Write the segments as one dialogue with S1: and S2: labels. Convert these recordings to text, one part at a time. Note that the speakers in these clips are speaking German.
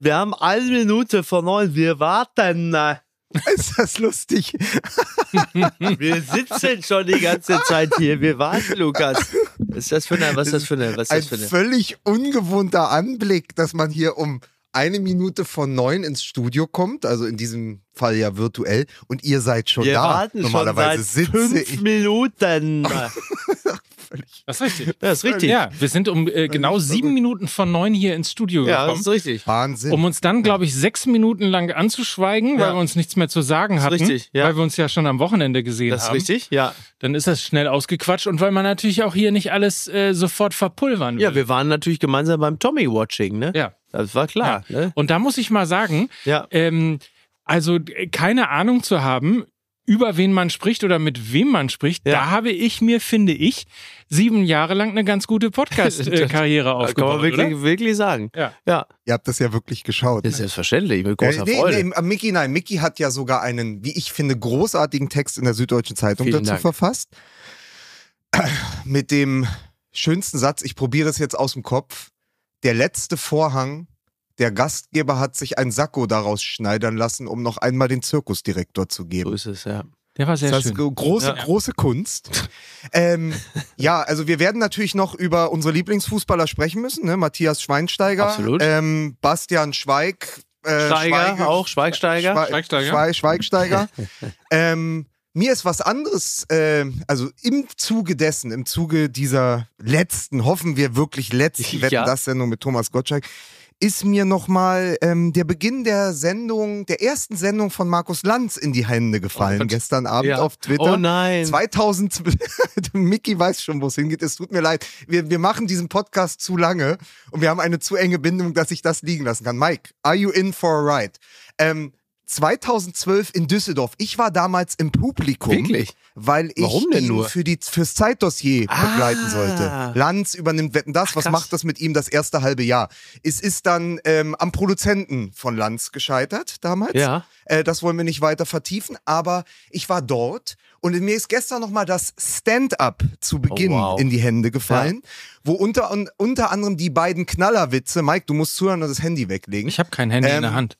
S1: Wir haben eine Minute vor neun. Wir warten.
S2: Ist das lustig?
S1: Wir sitzen schon die ganze Zeit hier. Wir warten, Lukas. Was ist das für eine, was ist das für eine, was ist
S2: Ein
S1: das für eine?
S2: völlig ungewohnter Anblick, dass man hier um eine Minute von neun ins Studio kommt, also in diesem Fall ja virtuell, und ihr seid schon
S1: Wir
S2: da.
S1: warten
S2: Normalerweise
S1: schon seit
S2: sitze
S1: fünf
S2: ich
S1: Minuten.
S2: völlig.
S3: Das ist richtig.
S1: Das ist richtig.
S3: Ja, wir sind um äh, genau sieben Minuten von neun hier ins Studio
S1: Ja, das
S3: gekommen.
S1: ist richtig.
S2: Wahnsinn.
S3: um uns dann, glaube ich, sechs Minuten lang anzuschweigen, weil
S1: Ja.
S3: wir uns nichts mehr zu sagen hatten,
S1: richtig, ja.
S3: weil wir uns ja schon am Wochenende gesehen
S1: Das ist
S3: haben.
S1: richtig, ja.
S3: Dann ist das schnell ausgequatscht und weil man natürlich auch hier nicht alles äh, sofort verpulvern will.
S1: Ja, wir waren natürlich gemeinsam beim Tommy-Watching, ne?
S3: ja.
S1: Das war klar,
S3: Ja.
S1: ne?
S3: Und da muss ich mal sagen,
S1: Ja.
S3: ähm, also äh, keine Ahnung zu haben, über wen man spricht oder mit wem man spricht,
S1: Ja.
S3: da habe ich mir, finde ich, sieben Jahre lang eine ganz gute Podcast-Karriere
S1: Das kann
S3: aufgebaut.
S1: man wirklich,
S3: oder?
S1: wirklich sagen.
S3: Ja.
S1: Ja,
S2: ihr habt das ja wirklich geschaut.
S1: das ist selbstverständlich, mit großer
S2: nee,
S1: Freude.
S2: nee, Mickey, nein, Mickey hat ja sogar einen, wie ich finde, großartigen Text in der Süddeutschen Zeitung
S1: Vielen
S2: dazu
S1: Dank.
S2: verfasst. Mit dem schönsten Satz, ich probiere es jetzt aus dem Kopf. Der letzte Vorhang, der Gastgeber hat sich ein Sakko daraus schneidern lassen, um noch einmal den Zirkusdirektor zu
S1: So
S2: geben.
S1: ist es, ja.
S3: Der war sehr
S2: Das heißt,
S3: schön.
S2: große,
S3: Ja.
S2: große Kunst. ähm, ja, also wir werden natürlich noch über unsere Lieblingsfußballer sprechen müssen. Ne? Matthias Schweinsteiger,
S1: Absolut.
S2: ähm, Bastian Schweig, äh,
S1: Steiger
S2: Schweige-
S1: auch, Schweigsteiger.
S2: Schwe-
S3: Schweigsteiger.
S2: Schwe Schweigsteiger. ähm, mir ist was anderes, äh, also im Zuge dessen, im Zuge dieser letzten, hoffen wir wirklich letzten
S1: Ja.
S2: Wetten das Sendung mit Thomas Gottschalk, ist mir nochmal ähm, der Beginn der Sendung, der ersten Sendung von Markus Lanz in die Hände gefallen,
S1: Oh
S2: gestern Abend
S1: Ja.
S2: auf Twitter.
S1: Oh nein.
S2: 2000, Mickey weiß schon, wo es hingeht. Es tut mir leid. Wir, wir machen diesen Podcast zu lange und wir haben eine zu enge Bindung, dass ich das liegen lassen kann. Mike, are you in for a ride? Ähm, 2012 in Düsseldorf. Ich war damals im Publikum.
S1: Wirklich?
S2: Weil ich
S1: Warum denn
S2: ihn
S1: nur?
S2: für die, fürs Zeitdossier
S1: Ah.
S2: begleiten sollte. Lanz übernimmt Wetten das. Was
S1: krass.
S2: macht das mit ihm das erste halbe Jahr? Es ist dann ähm, am Produzenten von Lanz gescheitert damals.
S1: Ja.
S2: Äh, das wollen wir nicht weiter vertiefen, aber ich war dort und mir ist gestern nochmal das Stand-up zu Beginn
S1: Oh, wow.
S2: in die Hände gefallen, wo unter, un, unter anderem die beiden Knallerwitze, Mike, du musst zuhören und das Handy weglegen.
S3: Ich habe kein Handy in
S2: Ähm,
S3: der Hand.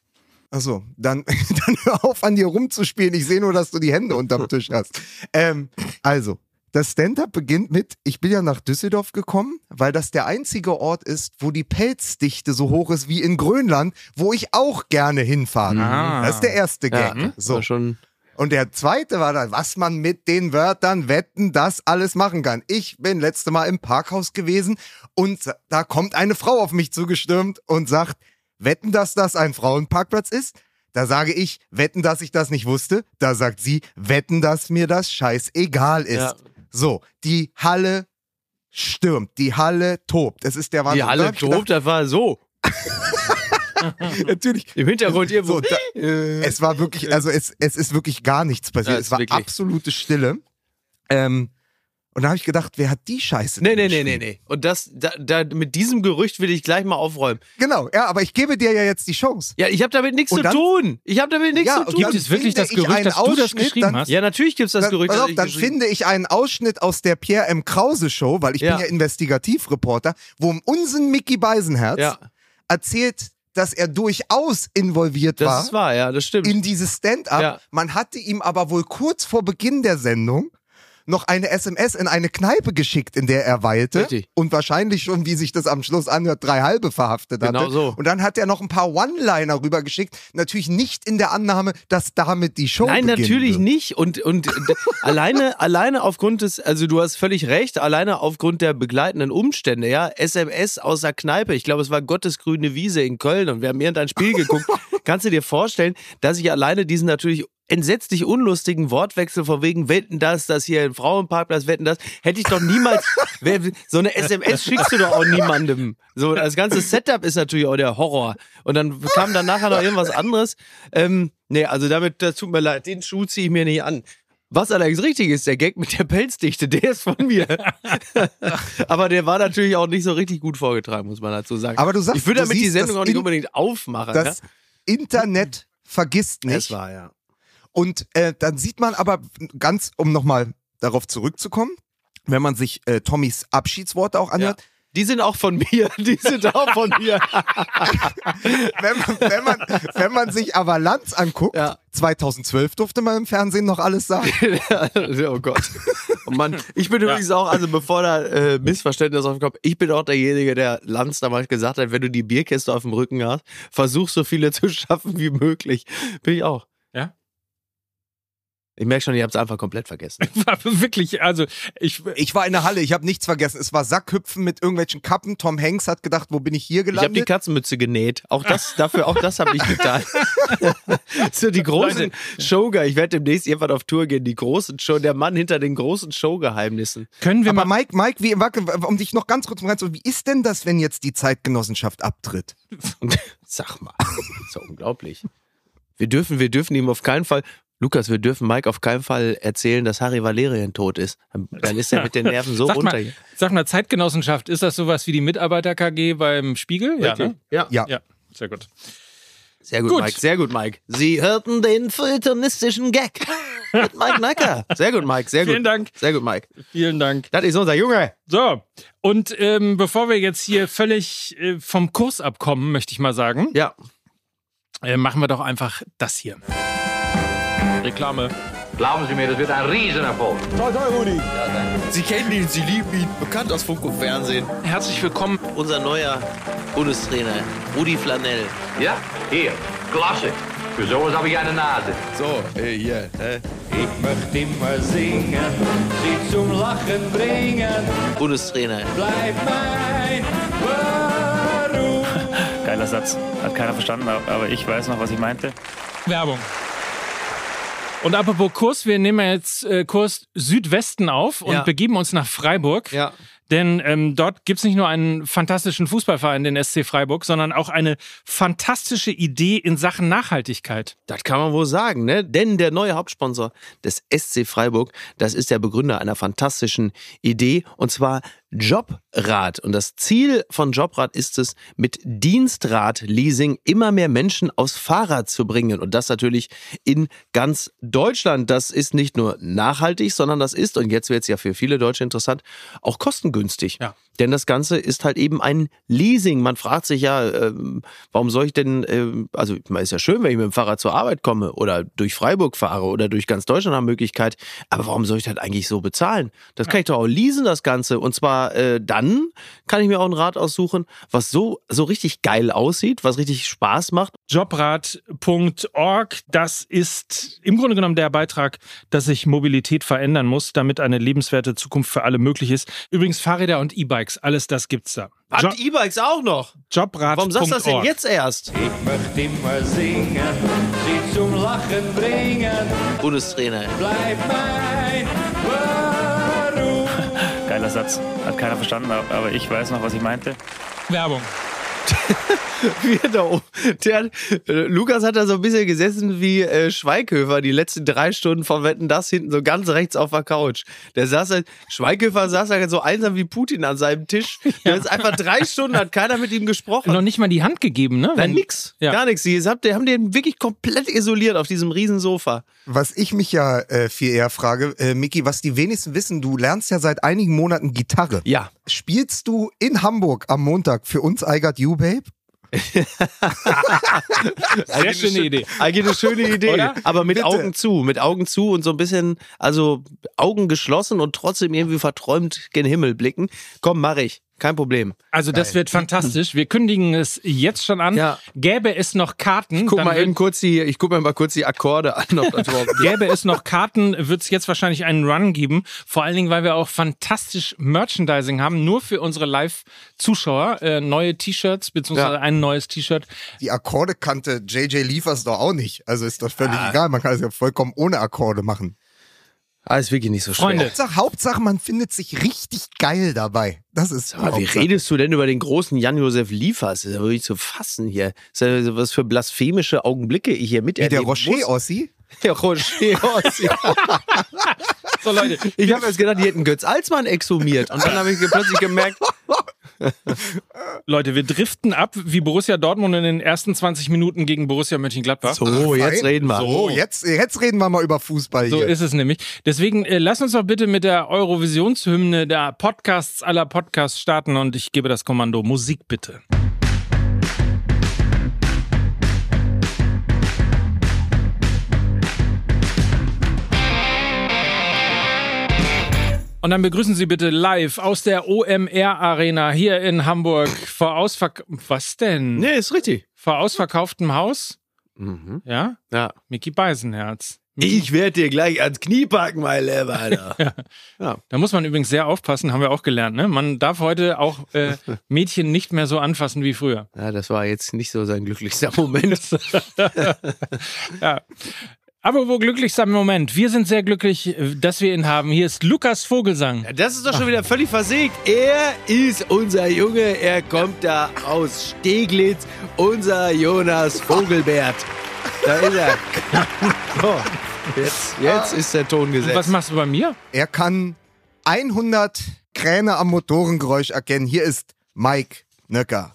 S2: Achso, dann, dann hör auf an dir rumzuspielen. Ich sehe nur, dass du die Hände unterm Tisch hast. Ähm, also, das Stand-up beginnt mit, ich bin ja nach Düsseldorf gekommen, weil das der einzige Ort ist, wo die Pelzdichte so hoch ist wie in Grönland, wo ich auch gerne hinfahre.
S3: Ah.
S2: Das ist der erste
S1: Ja,
S2: Gag.
S1: das
S2: So.
S1: war schon.
S2: Und der zweite war dann, was man mit den Wörtern wetten, das alles machen kann. Ich bin letzte Mal im Parkhaus gewesen und da kommt eine Frau auf mich zugestürmt und sagt, wetten, dass das ein Frauenparkplatz ist? Da sage ich, wetten, dass ich das nicht wusste. Da sagt sie, wetten, dass mir das scheißegal ist.
S1: Ja.
S2: So, die Halle stürmt, die Halle tobt. Es ist der Wahnsinn.
S1: Die
S2: Da
S1: alle
S2: hab ich gedacht,
S1: tobt, das war so.
S2: Natürlich.
S1: Im Hintergrund irgendwo.
S2: So, da, es war wirklich, also es, es ist wirklich gar nichts passiert.
S1: Ja,
S2: es war
S1: wirklich-
S2: absolute Stille. Ähm, und da habe ich gedacht, wer hat die Scheiße?
S1: Nee, nee, nee, nee, nee. Und das, da, da, mit diesem Gerücht will ich gleich mal aufräumen.
S2: Genau, ja, aber ich gebe dir ja jetzt die Chance.
S1: Ja, ich habe damit nichts zu
S2: dann-
S1: tun. Ich habe damit nichts
S2: Ja,
S1: zu tun.
S3: Gibt es wirklich das Gerücht, dass du das geschrieben
S2: dann-
S3: hast?
S1: Ja, natürlich gibt's das
S2: Dann,
S1: Gerücht.
S2: auf,
S1: ich
S2: dann finde ich einen Ausschnitt aus der Pierre M. Krause Show, weil ich
S1: Ja.
S2: bin ja Investigativreporter, wo unseren Mickey Beisenherz
S1: Ja,
S2: erzählt, dass er durchaus involviert
S1: das
S2: war
S1: ist wahr, ja, das stimmt.
S2: in dieses Stand-up.
S1: Ja.
S2: Man hatte ihm aber wohl kurz vor Beginn der Sendung noch eine SMS in eine Kneipe geschickt, in der er weilte.
S1: Richtig.
S2: Und wahrscheinlich schon, wie sich das am Schluss anhört, drei halbe verhaftet hatte.
S1: Genau so.
S2: Und dann hat er noch ein paar One-Liner rübergeschickt. Natürlich nicht in der Annahme, dass damit die Show
S1: Nein, natürlich
S2: wird.
S1: nicht. Und, und alleine, alleine aufgrund des, also du hast völlig recht, alleine aufgrund der begleitenden Umstände, ja, SMS aus der Kneipe, ich glaube, es war Gottesgrüne Wiese in Köln und wir haben irgendein Spiel geguckt. Kannst du dir vorstellen, dass ich alleine diesen natürlich entsetzlich unlustigen Wortwechsel von wegen wetten das, das hier ein Frauenparkplatz wetten das, hätte ich doch niemals, so eine SMS schickst du doch auch niemandem. So, das ganze Setup ist natürlich auch der Horror. Und dann kam dann nachher noch irgendwas anderes. Ähm, nee, also damit, das tut mir leid, den Schuh ziehe ich mir nicht an. Was allerdings richtig ist, der Gag mit der Pelzdichte, der ist von mir. Aber der war natürlich auch nicht so richtig gut vorgetragen, muss man dazu sagen.
S2: Aber du sagst,
S1: ich würde damit die Sendung auch nicht
S2: in-
S1: unbedingt aufmachen.
S2: Das Internet vergisst
S1: ja?
S2: nicht.
S1: Das war ja.
S2: Und äh, dann sieht man aber ganz, um nochmal darauf zurückzukommen, wenn man sich äh, Tommys Abschiedsworte auch anhört,
S1: Die sind auch von mir. Die sind auch von mir.
S2: wenn, man, wenn, man, wenn man sich aber Lanz anguckt,
S1: Ja.
S2: 2012 durfte man im Fernsehen noch alles sagen.
S1: oh Gott. Und Mann, ich bin übrigens auch, also bevor da äh, Missverständnis aufkommt, ich bin auch derjenige, der Lanz damals gesagt hat, wenn du die Bierkiste auf dem Rücken hast, versuch so viele zu schaffen wie möglich. Bin ich auch. Ich merke schon, ihr habt es einfach komplett vergessen.
S3: War wirklich, also ich,
S2: Ich war in der Halle, ich habe nichts vergessen. Es war Sackhüpfen mit irgendwelchen Kappen. Tom Hanks hat gedacht, wo bin ich hier
S1: Ich habe die
S2: gelandet?
S1: Katzenmütze genäht. Auch das, dafür, auch das habe ich getan. so die großen Showger. Ich werde demnächst irgendwann auf Tour gehen. Die großen Show, der Mann hinter den großen Showgeheimnissen.
S3: können wir
S2: aber
S3: mal.
S2: Mike, Mike, wie, warte, um dich noch ganz kurz reinzuholen, wie ist denn das, wenn jetzt die Zeitgenossenschaft abtritt?
S1: Sag mal, das ist ja unglaublich. Wir dürfen, wir dürfen ihm auf keinen Fall, Lukas, wir dürfen Mike auf keinen Fall erzählen, dass Harry Valerian tot ist. Dann- ist er mit den Nerven so
S3: Sag
S1: runter.
S3: mal, sag mal, Zeitgenossenschaft, ist das sowas wie die Mitarbeiter-KG beim Spiegel? Ja, ne?
S1: ja.
S2: Ja.
S3: ja, sehr gut.
S1: Sehr gut,
S3: Gut.
S1: Mike, sehr gut, Mike. Sie hörten den feuilletonistischen Gag mit Mike Nacker. Sehr gut, Mike, sehr gut.
S3: Vielen Dank.
S1: Sehr gut, Mike.
S3: Vielen Dank.
S1: Das ist unser Junge.
S3: So, und ähm, bevor wir jetzt hier völlig äh, vom Kurs abkommen, möchte ich mal sagen,
S1: Ja.
S3: äh, machen wir doch einfach das hier. Reklame.
S4: Glauben Sie mir, das wird ein Riesenerfolg.
S1: Sie kennen ihn, Sie lieben ihn. Bekannt aus Funk und Fernsehen.
S3: Herzlich willkommen.
S1: Unser neuer Bundestrainer, Rudi Flanell.
S4: Ja? Hier, klasse. Für sowas habe ich eine Nase.
S1: So, äh, hier. Äh,
S5: Ich möchte immer singen, sie zum Lachen bringen.
S1: Bundestrainer.
S5: Bleib mein Warum.
S6: Geiler Satz. Hat keiner verstanden, aber ich weiß noch, was ich meinte.
S3: Werbung. Und apropos Kurs, wir nehmen jetzt äh, Kurs Südwesten auf und
S1: Ja.
S3: begeben uns nach Freiburg.
S1: Ja.
S3: Denn ähm, dort gibt's nicht nur einen fantastischen Fußballverein, den SC Freiburg, sondern auch eine fantastische Idee in Sachen Nachhaltigkeit.
S1: Das kann man wohl sagen, ne? Denn der neue Hauptsponsor des SC Freiburg, das ist der Begründer einer fantastischen Idee und zwar Jobrad. Und das Ziel von Jobrad ist es, mit Dienstrad-Leasing immer mehr Menschen aufs Fahrrad zu bringen. Und das natürlich in ganz Deutschland. Das ist nicht nur nachhaltig, sondern das ist, und jetzt wird es ja für viele Deutsche interessant, auch kostengünstig.
S3: Ja.
S1: Denn das Ganze ist halt eben ein Leasing. Man fragt sich ja, ähm, warum soll ich denn, ähm, also man ist ja schön, wenn ich mit dem Fahrrad zur Arbeit komme oder durch Freiburg fahre oder durch ganz Deutschland nach Möglichkeit, aber warum soll ich das eigentlich so bezahlen? Das kann ich doch auch leasen, das Ganze. Und zwar äh, dann kann ich mir auch ein Rad aussuchen, was so, so richtig geil aussieht, was richtig Spaß macht.
S3: Jobrad.org, das ist im Grunde genommen der Beitrag, dass sich Mobilität verändern muss, damit eine lebenswerte Zukunft für alle möglich ist. Übrigens Fahrräder und E-Bikes, alles das gibt's da.
S1: Hat
S3: Jo
S1: E-Bikes auch noch?
S3: Jobrad.org.
S1: Warum sagst du das denn jetzt erst?
S5: Ich möchte immer singen, sie zum Lachen bringen.
S1: Bundestrainer.
S5: Bleib mein Warum.
S6: Geiler Satz. Hat keiner verstanden, aber ich weiß noch, was ich meinte.
S3: Werbung.
S1: Wie da oben. Der, äh, Lukas hat da so ein bisschen gesessen wie äh, Schweighöfer die letzten drei Stunden von Wetten das hinten so ganz rechts auf der Couch. Der saß halt, Schweighöfer saß halt so einsam wie Putin an seinem Tisch. Der ist einfach drei Stunden, hat keiner mit ihm gesprochen.
S3: Noch nicht mal die Hand gegeben, ne?
S1: Nein, nix.
S3: Ja.
S1: Gar nichts. Die haben den wirklich komplett isoliert auf diesem riesen Sofa.
S2: Was ich mich ja äh, viel eher frage, äh, Micky, was die wenigsten wissen, du lernst ja seit einigen Monaten Gitarre.
S1: Ja.
S2: Spielst du in Hamburg am Montag für uns I Got You, Babe?
S3: Sehr schöne Idee.
S1: Eigentlich eine schöne Idee.
S3: Oder?
S1: Aber mit
S2: Bitte.
S1: Augen zu. Mit Augen zu und so ein bisschen, also Augen geschlossen und trotzdem irgendwie verträumt gen Himmel blicken. Komm, mach ich. Kein Problem.
S3: Also das wird fantastisch. Wir kündigen es jetzt schon an.
S1: Ja.
S3: Gäbe es noch Karten,
S1: Guck
S3: dann
S1: mal
S3: wird-
S1: eben kurz die, ich guck mir mal kurz die Akkorde an, ob das überhaupt geht.
S3: Gäbe es noch Karten, wird es jetzt wahrscheinlich einen Run geben. Vor allen Dingen, weil wir auch fantastisch Merchandising haben, nur für unsere Live-Zuschauer. Äh, neue T-Shirts, beziehungsweise
S1: Ja.
S3: ein neues T-Shirt.
S2: Die Akkorde kannte JJ Liefers doch auch nicht. Also ist das völlig egal. Man kann es ja vollkommen ohne Akkorde machen.
S1: Ah, ist wirklich nicht so schwer.
S2: Hauptsache, Hauptsache, man findet sich richtig geil dabei. Das ist
S1: Aber wie redest du denn über den großen Jan-Josef Liefers? Das ist ja wirklich zu fassen hier. Das ist ja was für blasphemische Augenblicke ich hier
S2: Wie der
S1: miterleben
S2: Rocher
S1: muss.
S2: Ossi?
S1: Der Rocher Ossi.
S3: So, Leute,
S1: Ich habe jetzt gedacht, die hätten Götz Alsmann exhumiert. Und dann habe ich plötzlich gemerkt,
S3: Leute, wir driften ab wie Borussia Dortmund in den ersten 20 Minuten gegen Borussia Mönchengladbach.
S1: so, jetzt reden wir.
S2: So, jetzt, jetzt reden wir mal über Fußball
S3: So
S2: hier.
S3: ist es nämlich. Deswegen äh, lass uns doch bitte mit der Eurovisionshymne der Podcasts aller Podcasts starten und ich gebe das Kommando Musik bitte. Und dann begrüßen Sie bitte live aus der OMR Arena hier in Hamburg vor Ausverk was denn?
S1: Nee, ist richtig.
S3: Vor ausverkauftem Haus?
S1: Mhm.
S3: Ja?
S1: Ja.
S3: Mickey Beisenherz.
S1: Ich werde dir gleich ans Knie packen, mein Lieber, Alter.
S3: Da muss man übrigens sehr aufpassen, haben wir auch gelernt. Ne? Man darf heute auch äh, Mädchen nicht mehr so anfassen wie früher.
S1: Ja, das war jetzt nicht so sein glücklichster Moment.
S3: Ja. Aber wo glücklichster Moment. Wir sind sehr glücklich, äh, dass wir ihn haben. Hier ist Lukas Vogelsang.
S1: Das ist doch schon wieder völlig versägt. Er ist unser Junge, er kommt da aus Steglitz, unser Jonas Vogelbert. Da ist er. So, jetzt, jetzt ist der Ton
S3: Und
S1: gesetzt.
S3: was machst du bei mir?
S2: Er kann 100 Kräne am Motorengeräusch erkennen. Hier ist Mike Nöcker.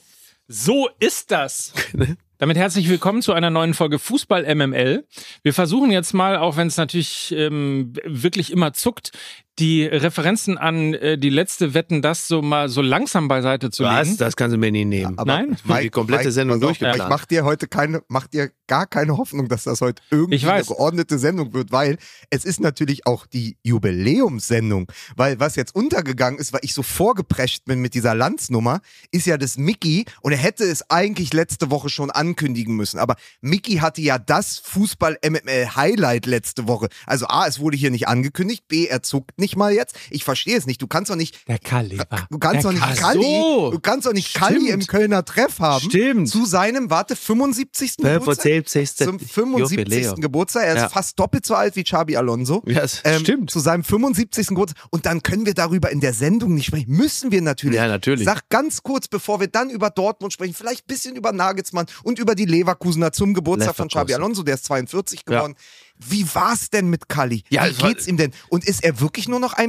S3: So ist das. Damit herzlich willkommen zu einer neuen Folge Fußball MML. Wir versuchen jetzt mal, auch wenn es natürlich ähm, wirklich immer zuckt, die Referenzen an äh, die letzte Wetten das so mal so langsam beiseite zu
S1: Was?
S3: legen.
S1: Das kannst du mir nie nehmen.
S2: Aber
S3: Nein?
S1: Die komplette Sendung durchgeplant.
S2: Ich mach dir heute keine, mach dir gar keine Hoffnung, dass das heute irgendwie
S3: Ich weiß.
S2: eine geordnete Sendung wird, weil es ist natürlich auch die Jubiläumssendung. Weil was jetzt untergegangen ist, weil ich so vorgeprescht bin mit dieser Landsnummer, ist ja das Mickey und er hätte es eigentlich letzte Woche schon ankündigen müssen. Aber Mickey hatte ja das Fußball-MML-Highlight letzte Woche. Also A, es wurde hier nicht angekündigt, B, er zuckt nicht mal jetzt. Ich verstehe es nicht. Du kannst doch nicht
S3: Der Kaliber.
S2: Du kannst doch nicht Kalli,
S1: so.
S2: du kannst doch nicht Kalli im Kölner Treff haben.
S1: Stimmt.
S2: Zu seinem, warte, 75. Geburtstag.
S1: 75.
S2: Zum 75.
S1: Jubiläum.
S2: Geburtstag. Er ist
S1: Ja.
S2: fast doppelt so alt wie Xabi Alonso.
S1: Ja, es
S2: Ähm,
S1: stimmt.
S2: Zu seinem 75. Geburtstag. Und dann können wir darüber in der Sendung nicht sprechen. Müssen wir natürlich.
S1: Ja, natürlich.
S2: Sag ganz kurz, bevor wir dann über Dortmund sprechen, vielleicht ein bisschen über Nagelsmann und über die Leverkusener zum Geburtstag von Xabi
S1: Leverkusen.
S2: Alonso. Der ist 42 geworden. Wie war's denn mit Kalli?
S1: Ja,
S2: Wie
S1: es war-
S2: geht's ihm denn? Und ist er wirklich nur noch 1,54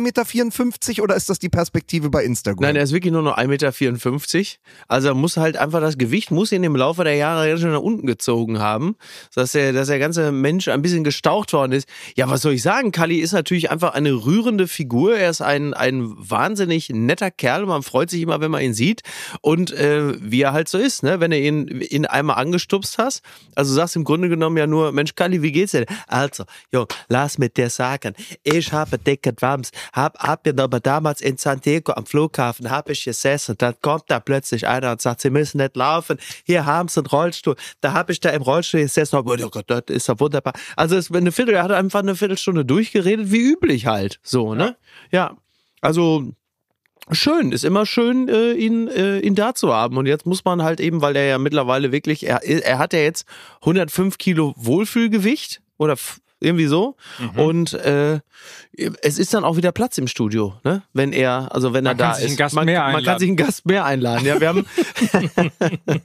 S2: Meter oder ist das die Perspektive bei Instagram?
S1: Nein, er ist wirklich nur noch 1,54 Meter. Also er muss halt einfach das Gewicht, muss ihn im Laufe der Jahre ganz schön nach unten gezogen haben, dass er, dass der ganze Mensch ein bisschen gestaucht worden ist. Ja, was soll ich sagen? Kali ist natürlich einfach eine rührende Figur. Er ist ein, ein wahnsinnig netter Kerl. Man freut sich immer, wenn man ihn sieht. Und äh, wie er halt so ist, ne? wenn du ihn, ihn einmal angestupst hast. Also du sagst im Grunde genommen ja nur, Mensch Kali, wie geht's dir? Also, jo, lass mit dir sagen, ich habe dicke Wams, hab, hab aber damals in San Diego am Flughafen, hab ich gesessen, dann kommt da plötzlich einer und sagt, sie müssen nicht laufen, hier haben sie einen Rollstuhl, da hab ich da im Rollstuhl gesessen, oh Gott, das ist ja wunderbar. Also es, eine Viertel, er hat einfach eine Viertelstunde durchgeredet, wie üblich halt, so, ne? Ja, also schön, ist immer schön, äh, ihn, äh, ihn da zu haben. Und jetzt muss man halt eben, weil er ja mittlerweile wirklich, er, er hat ja jetzt 105 Kilo Wohlfühlgewicht oder irgendwie so.
S3: Mhm.
S1: Und äh, es ist dann auch wieder Platz im Studio, ne? Wenn er, also wenn
S3: Man
S1: er da ist. man, man kann sich einen Gast mehr einladen. Ja, wir haben.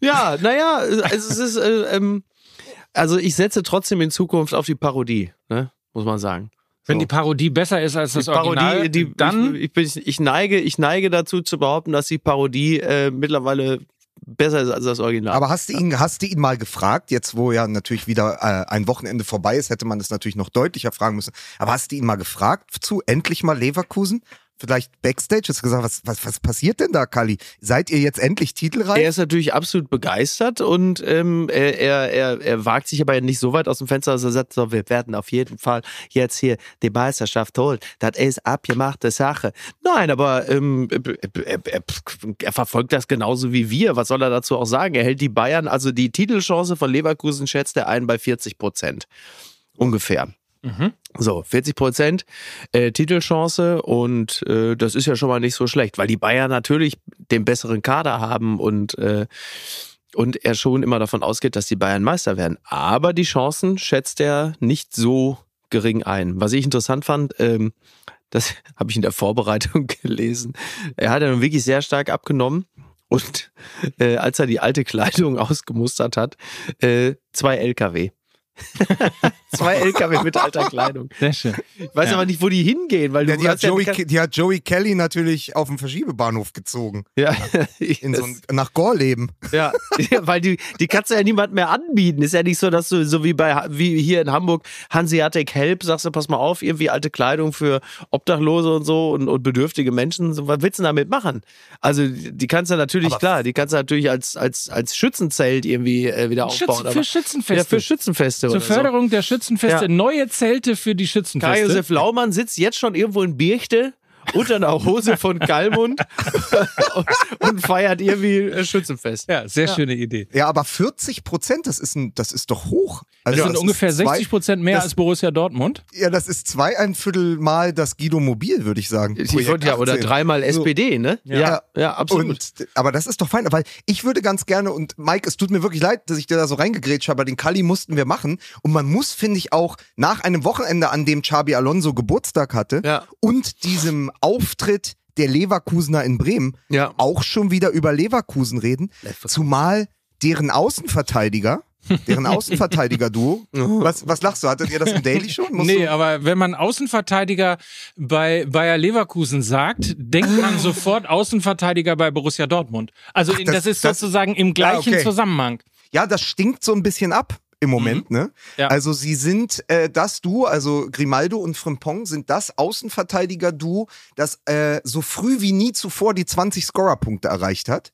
S1: ja, naja, es ist, äh, ähm, also ich setze trotzdem in Zukunft auf die Parodie, ne? Muss man sagen.
S3: Wenn
S1: So.
S3: die Parodie besser ist als das
S1: Die Parodie,
S3: Original,
S1: die,
S3: dann
S1: ich, ich, bin, ich neige, ich neige dazu zu behaupten, dass die Parodie äh, mittlerweile besser ist als das Original.
S2: Aber hast du ihn, hast du ihn mal gefragt, jetzt wo ja natürlich wieder äh, ein Wochenende vorbei ist, hätte man das natürlich noch deutlicher fragen müssen. Aber hast du ihn mal gefragt zu endlich mal Leverkusen? Vielleicht Backstage, hast du gesagt, was, was, was passiert denn da, Kali? Seid ihr jetzt endlich titelreich?
S1: er ist natürlich absolut begeistert und ähm, er, er, er, wagt sich aber nicht so weit aus dem Fenster, dass er sagt, so, wir werden auf jeden Fall jetzt hier die Meisterschaft holen. Das ist abgemachte Sache. Nein, aber ähm, er, er, er verfolgt das genauso wie wir. Was soll er dazu auch sagen? Er hält die Bayern, also die Titelchance von Leverkusen schätzt er ein bei 40 Prozent. Ungefähr. So, 40 Prozent äh, Titelchance und äh, das ist ja schon mal nicht so schlecht, weil die Bayern natürlich den besseren Kader haben und äh, und er schon immer davon ausgeht, dass die Bayern Meister werden. Aber die Chancen schätzt er nicht so gering ein. Was ich interessant fand, ähm, das habe ich in der Vorbereitung gelesen. Er hat ja nun wirklich sehr stark abgenommen. Und äh, als er die alte Kleidung ausgemustert hat, äh, zwei LKW. Zwei LKW mit alter Kleidung.
S3: Sehr schön.
S1: Ich weiß aber nicht, wo die hingehen, weil
S2: Ja,
S1: du
S2: die, hat
S1: ja
S2: Joey,
S1: die
S2: hat Joey Kelly natürlich auf dem Verschiebebahnhof gezogen.
S1: ja,
S2: In so ein, nach Gorleben.
S1: ja, ja, weil die, die kannst du ja niemand mehr anbieten. Ist ja nicht so, dass du so wie bei wie hier in Hamburg Hanseatic Help sagst du, pass mal auf, irgendwie alte Kleidung für Obdachlose und so und, und bedürftige Menschen. So, was willst du damit machen? Also die kannst du natürlich
S2: Aber-
S1: klar, die kannst du natürlich als als als Schützenzelt irgendwie äh, wieder aufbauen.
S3: Schützen,
S1: aber-
S3: für Schützenfeste.
S1: ja, für Schützenfeste
S3: Zur
S1: oder so.
S3: Förderung der Schützenfeste.
S1: Ja.
S3: Neue Zelte für die Schützenfeste.
S1: Kai-Josef Laumann sitzt jetzt schon irgendwo in Birchte unter einer Hose von Kalmund und feiert irgendwie Schützenfest.
S3: Ja, sehr schöne Idee.
S2: Ja, aber 40 Prozent, das ist, ein, das ist doch hoch.
S3: Das
S2: Also
S3: sind
S2: ist
S3: ungefähr
S2: zwei,
S3: 60 Prozent mehr
S2: das-
S3: als Borussia Dortmund.
S2: Ja, das ist zweieinviertel Mal das Guido Mobil, würde ich sagen.
S1: Ich
S2: Projekt
S1: wollte ja, oder
S2: 18.
S1: dreimal SPD, ne? Ja, ja, absolut.
S2: Und, aber das ist doch fein, weil ich würde ganz gerne, und Mike, es tut mir wirklich leid, dass ich dir da so reingegrätscht habe, aber den Kali mussten wir machen. Und man muss, finde ich, auch nach einem Wochenende, an dem Xabi Alonso Geburtstag hatte
S1: Ja.
S2: und diesem Auftritt der Leverkusener in Bremen,
S1: Ja.
S2: auch schon wieder über Leverkusen reden. Zumal deren Außenverteidiger, deren Außenverteidiger-Duo, was, was lachst du? Hattet ihr das im Daily schon? Musst
S3: Nee,
S2: du,
S3: aber wenn man Außenverteidiger bei Bayer Leverkusen sagt, denkt man sofort Außenverteidiger bei Borussia Dortmund. Also in, das,
S2: das-
S3: ist
S2: das-
S3: sozusagen im gleichen
S2: Ah, okay.
S3: Zusammenhang.
S2: Ja, das stinkt so ein bisschen ab im Moment, ne?
S3: Mhm. Ja.
S2: Also sie sind äh, das Duo, also Grimaldo und Frimpong sind das Außenverteidiger-Duo, das äh, so früh wie nie zuvor die 20 Scorer-Punkte erreicht hat.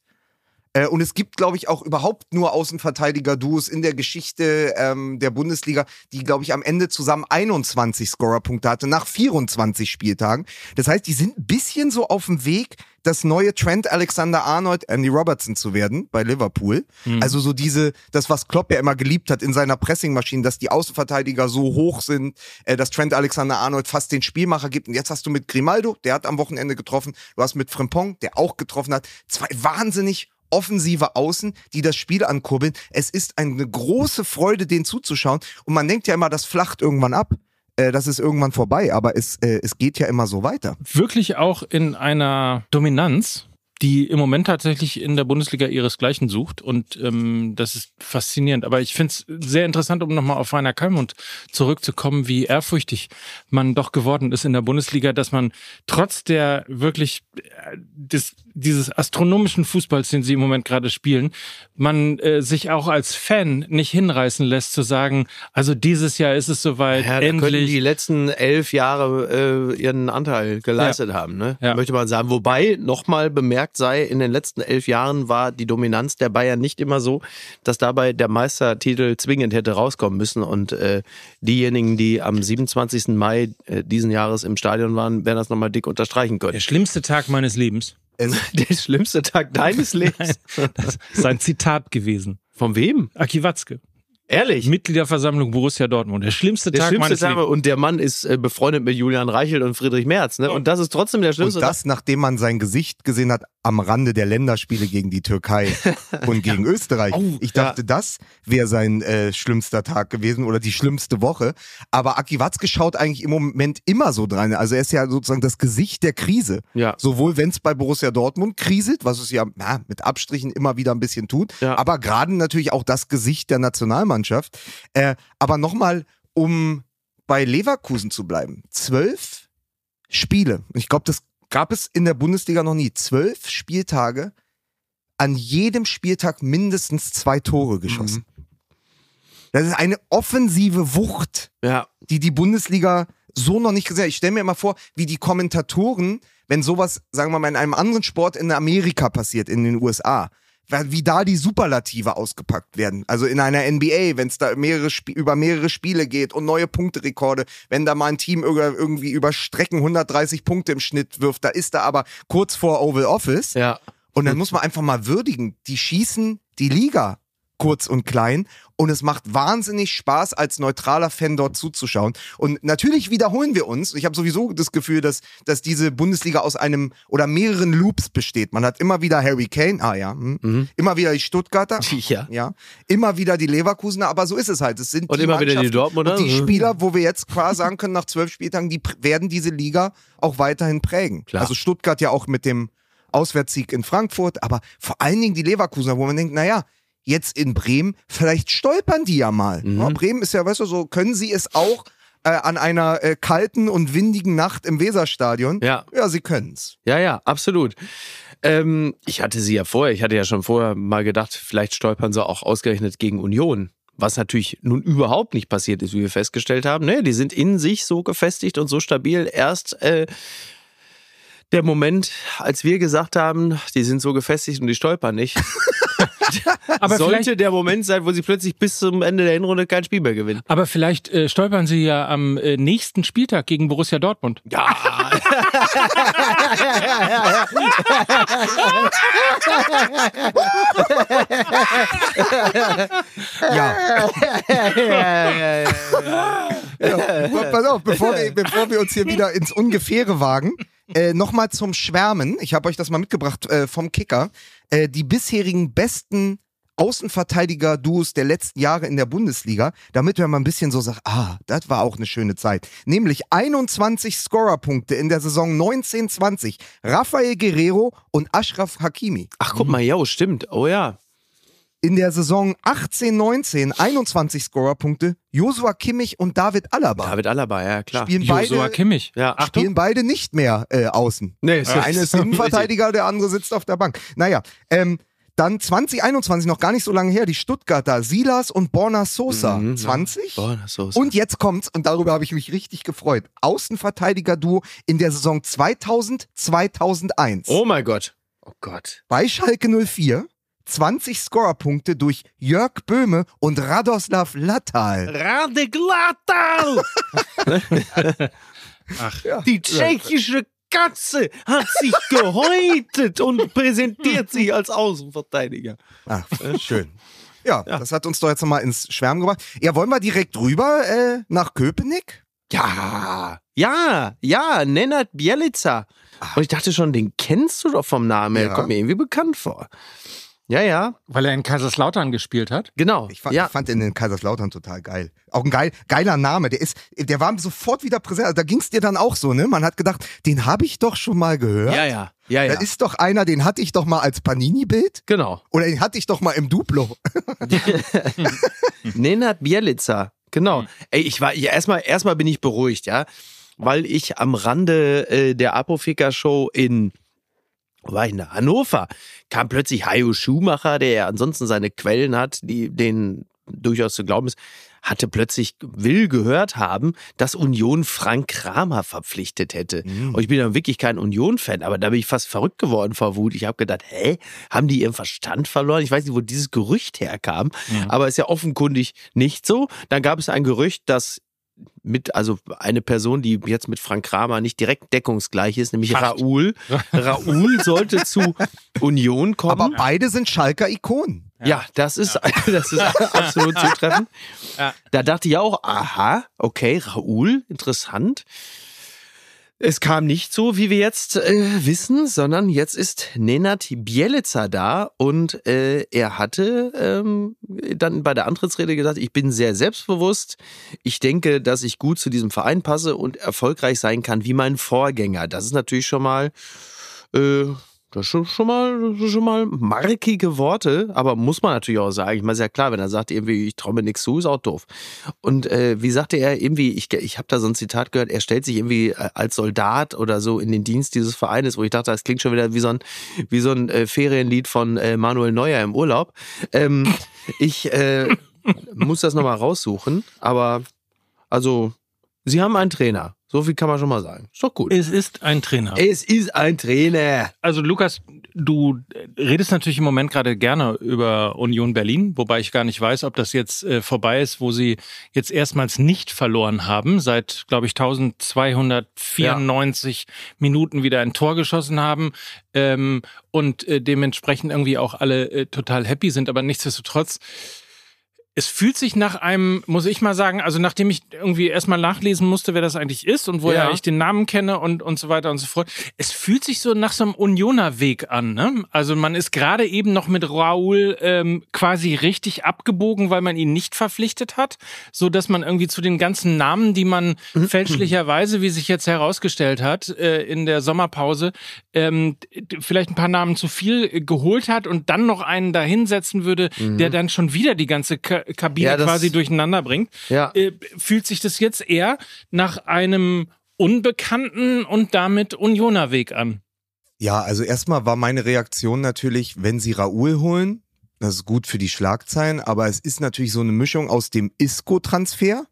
S2: Äh, und es gibt, glaube ich, auch überhaupt nur Außenverteidiger-Duos in der Geschichte ähm, der Bundesliga, die, glaube ich, am Ende zusammen 21 Scorer-Punkte hatte, nach 24 Spieltagen. Das heißt, die sind ein bisschen so auf dem Weg, das neue Trent Alexander-Arnold, Andy Robertson zu werden bei Liverpool. Also so diese, das, was Klopp ja immer geliebt hat in seiner Pressingmaschine, dass die Außenverteidiger so hoch sind, äh, dass Trent Alexander-Arnold fast den Spielmacher gibt. Und jetzt hast du mit Grimaldo, der hat am Wochenende getroffen, du hast mit Frimpong, der auch getroffen hat, zwei wahnsinnig offensive Außen, die das Spiel ankurbeln. Es ist eine große Freude, denen zuzuschauen. Und man denkt ja immer, das flacht irgendwann ab. Äh, das ist irgendwann vorbei, aber es, äh, es geht ja immer so weiter.
S3: Wirklich auch in einer Dominanz, die im Moment tatsächlich in der Bundesliga ihresgleichen sucht. Und ähm, das ist faszinierend. Aber ich finde es sehr interessant, um nochmal auf Rainer Kalmund zurückzukommen, wie ehrfürchtig man doch geworden ist in der Bundesliga, dass man trotz der wirklich äh, des, dieses astronomischen Fußballs, den sie im Moment gerade spielen, man äh, sich auch als Fan nicht hinreißen lässt zu sagen, also dieses Jahr ist es soweit,
S1: Ja,
S3: endlich.
S1: die letzten elf Jahre äh, ihren Anteil geleistet haben, ne?
S3: Ja.
S1: Möchte man sagen. Wobei nochmal bemerkt sei, in den letzten elf Jahren war die Dominanz der Bayern nicht immer so, dass dabei der Meistertitel zwingend hätte rauskommen müssen. Und äh, diejenigen, die am 27. Mai äh, diesen Jahres im Stadion waren, werden das nochmal dick unterstreichen können.
S3: der schlimmste Tag meines Lebens.
S1: Der schlimmste Tag deines Lebens.
S3: Das ist ein Zitat gewesen.
S1: Von wem?
S3: Aki Watzke.
S1: Ehrlich?
S3: Mitgliederversammlung Borussia Dortmund. Der schlimmste
S1: der
S3: Tag
S1: schlimmste
S3: meines
S1: Tag
S3: Lebens.
S1: und der Mann ist äh, befreundet mit Julian Reichelt und Friedrich Merz, ne? Und das ist trotzdem der
S2: Und
S1: schlimmste
S2: das, nachdem man sein Gesicht gesehen hat am Rande der Länderspiele gegen die Türkei und gegen Österreich.
S1: Oh,
S2: ich dachte, das wäre sein äh, schlimmster Tag gewesen oder die schlimmste Woche. Aber Aki Watzke schaut eigentlich im Moment immer so dran. Also er ist ja sozusagen das Gesicht der Krise.
S1: Ja.
S2: Sowohl wenn es bei Borussia Dortmund kriselt, was es ja na, mit Abstrichen immer wieder ein bisschen tut,
S1: Ja.
S2: aber gerade natürlich auch das Gesicht der Nationalmannschaft. Äh, aber nochmal, um bei Leverkusen zu bleiben. Zwölf Spiele. Ich glaube, das gab es in der Bundesliga noch nie. Zwölf Spieltage, an jedem Spieltag mindestens zwei Tore geschossen. Das ist eine offensive Wucht,
S1: Ja.
S2: die die Bundesliga so noch nicht gesehen hat. Ich stelle mir immer vor, wie die Kommentatoren, wenn sowas, sagen wir mal, in einem anderen Sport in Amerika passiert, in den USA, wie da die Superlative ausgepackt werden. Also in einer NBA, wenn es da mehrere Sp über mehrere Spiele geht und neue Punkterekorde, wenn da mal ein Team irgendwie über Strecken 130 Punkte im Schnitt wirft, da ist da aber kurz vor Oval Office.
S1: Ja.
S2: Und dann muss man einfach mal würdigen, die schießen die Liga kurz und klein und es macht wahnsinnig Spaß, als neutraler Fan dort zuzuschauen. Und natürlich wiederholen wir uns. Ich habe sowieso das Gefühl, dass, dass diese Bundesliga aus einem oder mehreren Loops besteht. Man hat immer wieder Harry Kane, ah ja, hm. immer wieder die Stuttgarter,
S1: Ja.
S2: ja, immer wieder die Leverkusener, aber so ist es halt. Es sind
S1: Und
S2: die
S1: immer wieder die Dortmunder.
S2: Und die
S1: Mhm.
S2: Spieler, wo wir jetzt quasi sagen können, nach zwölf Spieltagen, die werden diese Liga auch weiterhin prägen.
S1: Klar.
S2: Also Stuttgart ja auch mit dem Auswärtssieg in Frankfurt, aber vor allen Dingen die Leverkusener, wo man denkt, naja, jetzt in Bremen, vielleicht stolpern die ja mal.
S1: Mhm.
S2: Ja, Bremen ist ja, weißt du, so können sie es auch äh, an einer äh, kalten und windigen Nacht im Weserstadion.
S1: Ja.
S2: Ja, sie können's.
S1: Ja, ja, absolut. Ähm, ich hatte sie ja vorher, ich hatte ja schon vorher mal gedacht, vielleicht stolpern sie auch ausgerechnet gegen Union. Was natürlich nun überhaupt nicht passiert ist, wie wir festgestellt haben. Ne, die sind in sich so gefestigt und so stabil. Erst äh, der Moment, als wir gesagt haben, die sind so gefestigt und die stolpern nicht.
S3: Aber
S1: sollte
S3: vielleicht,
S1: der Moment sein, wo sie plötzlich bis zum Ende der Hinrunde kein Spiel mehr gewinnen.
S3: aber vielleicht äh, stolpern sie ja am äh, nächsten Spieltag gegen Borussia Dortmund.
S1: Ja.
S2: Ja. ja. Pass auf, bevor wir, bevor wir uns hier wieder ins Ungefähre wagen, äh, nochmal zum Schwärmen. Ich habe euch das mal mitgebracht äh, vom Kicker. Äh, die bisherigen besten Außenverteidiger-Duos der letzten Jahre in der Bundesliga, damit man mal ein bisschen so sagt, ah, das war auch eine schöne Zeit. Nämlich 21 Scorerpunkte in der Saison 1920. Rafael Guerrero und Ashraf Hakimi.
S1: Ach, guck mal, ja, stimmt. Oh ja.
S2: In der Saison 18-19 21 Scorerpunkte Josua Kimmich und David Alaba.
S1: David Alaba, ja, klar.
S2: Spielen
S3: Josua
S2: beide,
S3: Kimmich.
S1: Ja.
S2: spielen beide nicht mehr äh, außen.
S1: Nee,
S2: Der eine ist Innenverteidiger, der andere sitzt auf der Bank. Naja, ähm, dann 2021, noch gar nicht so lange her, die Stuttgarter Silas und Borna Sosa.
S1: Mhm,
S2: 20.
S1: Boah, das ist so.
S2: Und jetzt kommt's, und darüber habe ich mich richtig gefreut. Außenverteidiger-Duo in der Saison 2000, 2001.
S1: Oh mein Gott. Oh Gott.
S2: Bei Schalke 04 20 Scorerpunkte durch Jörg Böhme und Radoslav Lattal.
S1: Radeglatal!
S3: Ach,
S1: Die tschechische Katze hat sich gehäutet und präsentiert sich als Außenverteidiger.
S2: Ah, schön. Ja, das hat uns doch jetzt nochmal ins Schwärmen gebracht. Ja, wollen wir direkt rüber äh, nach Köpenick?
S1: Ja, ja, ja, Nenad Bielica. Und ich dachte schon, den kennst du doch vom Namen her.
S2: Ja.
S1: Kommt mir irgendwie bekannt vor. Ja, ja,
S3: weil er in Kaiserslautern gespielt hat.
S1: genau.
S2: Ich fand,
S1: ja.
S2: ich fand den in Kaiserslautern total geil. Auch ein geil, geiler Name. Der ist, der war sofort wieder präsent. Also da ging es dir dann auch so, ne? Man hat gedacht, den habe ich doch schon mal gehört.
S1: ja, ja, ja, ja.
S2: Da ist doch einer, den hatte ich doch mal als Panini-Bild.
S1: Genau.
S2: Oder den hatte ich doch mal im Duplo.
S1: Nenad Bielica. Genau. Ey, ich war, ja, erstmal, erstmal bin ich beruhigt, ja. Weil ich am Rande äh, der Apotheker-Show in, war ich da? Hannover, kam plötzlich Hajo Schumacher, der ja ansonsten seine Quellen hat, die denen durchaus zu glauben ist, hatte plötzlich will gehört haben, dass Union Frank Kramer verpflichtet hätte. Und ich bin ja wirklich kein Union-Fan, aber da bin ich fast verrückt geworden vor Wut. Ich habe gedacht, hä, haben die ihren Verstand verloren? Ich weiß nicht, wo dieses Gerücht herkam, aber ist ja offenkundig nicht so. Dann gab es ein Gerücht, dass mit, also eine Person, die jetzt mit Frank Kramer nicht direkt deckungsgleich ist, nämlich
S3: Fast.
S1: Raoul. Raoul sollte zu Union kommen.
S2: Aber beide sind Schalker Ikonen.
S1: Ja, das ist, das ist absolut zutreffend.
S3: Ja.
S1: Da dachte ich auch, aha, okay, Raoul, interessant. Es kam nicht so, wie wir jetzt äh, wissen, sondern jetzt ist Nenad Bielica da und äh, er hatte ähm, dann bei der Antrittsrede gesagt, ich bin sehr selbstbewusst. Ich denke, dass ich gut zu diesem Verein passe und erfolgreich sein kann wie mein Vorgänger. Das ist natürlich schon mal äh, das ist schon, mal, schon mal markige Worte, aber muss man natürlich auch sagen. Ich meine, ist ja klar, wenn er sagt, irgendwie, ich traue mir nichts zu, ist auch doof. Und äh, wie sagte er irgendwie, ich, ich habe da so ein Zitat gehört, er stellt sich irgendwie äh, als Soldat oder so in den Dienst dieses Vereines, wo ich dachte, das klingt schon wieder wie so ein, wie so ein äh, Ferienlied von äh, Manuel Neuer im Urlaub. Ähm, ich äh, muss das nochmal raussuchen, aber also, sie haben einen Trainer. So viel kann man schon mal sagen. Ist doch gut.
S3: Es ist ein Trainer.
S1: Es ist ein Trainer.
S3: Also Lukas, du redest natürlich im Moment gerade gerne über Union Berlin, wobei ich gar nicht weiß, ob das jetzt äh, vorbei ist, wo sie jetzt erstmals nicht verloren haben, seit, glaube ich, 1294 Minuten wieder ein Tor geschossen haben ähm, und äh, dementsprechend irgendwie auch alle äh, total happy sind, aber nichtsdestotrotz Es fühlt sich nach einem, muss ich mal sagen, also nachdem ich irgendwie erstmal nachlesen musste, wer das eigentlich ist und woher
S1: Ja.
S3: ich den Namen kenne und, und so weiter und so fort, es fühlt sich so nach so einem Unioner-Weg an. Ne? Also man ist gerade eben noch mit Raoul ähm, quasi richtig abgebogen, weil man ihn nicht verpflichtet hat, so dass man irgendwie zu den ganzen Namen, die man fälschlicherweise, wie sich jetzt herausgestellt hat, äh, in der Sommerpause, ähm, vielleicht ein paar Namen zu viel äh, geholt hat und dann noch einen da hinsetzen würde, der dann schon wieder die ganze Kabine
S1: Ja, das-
S3: quasi durcheinander bringt.
S1: Ja.
S3: Äh, fühlt sich das jetzt eher nach einem unbekannten und damit Unioner-Weg an?
S2: Ja, also erstmal war meine Reaktion natürlich, wenn sie Raoul holen, das ist gut für die Schlagzeilen, aber es ist natürlich so eine Mischung aus dem Isco-Transfer,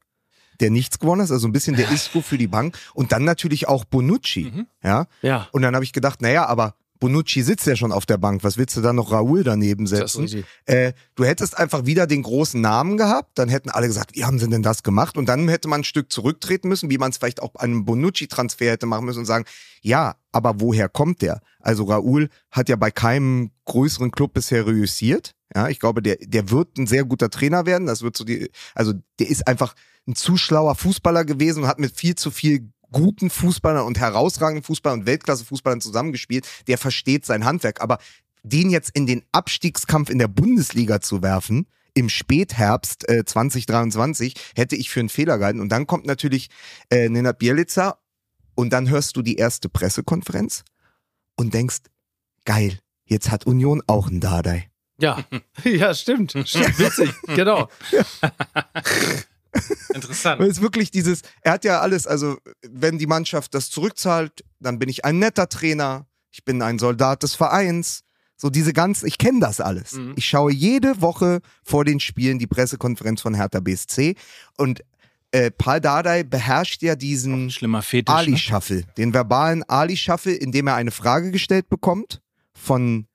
S2: der nichts gewonnen hat, also ein bisschen der Isco für die Bank und dann natürlich auch Bonucci, ja.
S1: Ja.
S2: Und dann habe ich gedacht, naja, aber Bonucci sitzt ja schon auf der Bank, was willst du dann noch Raoul daneben setzen? Äh, du hättest einfach wieder den großen Namen gehabt, dann hätten alle gesagt, wie haben sie denn das gemacht? Und dann hätte man ein Stück zurücktreten müssen, wie man es vielleicht auch bei einem Bonucci-Transfer hätte machen müssen und sagen, ja, aber woher kommt der? Also Raoul hat ja bei keinem größeren Club bisher reüssiert. Ja, ich glaube, der, der wird ein sehr guter Trainer werden. Das wird so die, also der ist einfach ein zu schlauer Fußballer gewesen und hat mit viel zu viel guten Fußballern und herausragenden Fußballern und Weltklasse-Fußballern zusammengespielt. Der versteht sein Handwerk. Aber den jetzt in den Abstiegskampf in der Bundesliga zu werfen, im Spätherbst äh, 2023, hätte ich für einen Fehler gehalten. Und dann kommt natürlich äh, Nenad Bielica und dann hörst du die erste Pressekonferenz und denkst, geil, jetzt hat Union auch einen Dardai.
S1: Ja. ja, stimmt. Stimmt, witzig. genau.
S3: Interessant.
S2: Weil es wirklich dieses, er hat ja alles, also wenn die Mannschaft das zurückzahlt, dann bin ich ein netter Trainer, ich bin ein Soldat des Vereins. So diese ganzen, ich kenne das alles.
S1: Mhm.
S2: Ich schaue jede Woche vor den Spielen die Pressekonferenz von Hertha BSC und äh, Paul Dardai beherrscht ja diesen.
S3: Ne?
S2: Ali-Shuffle, den verbalen Ali-Shuffle, in dem er eine Frage gestellt bekommt von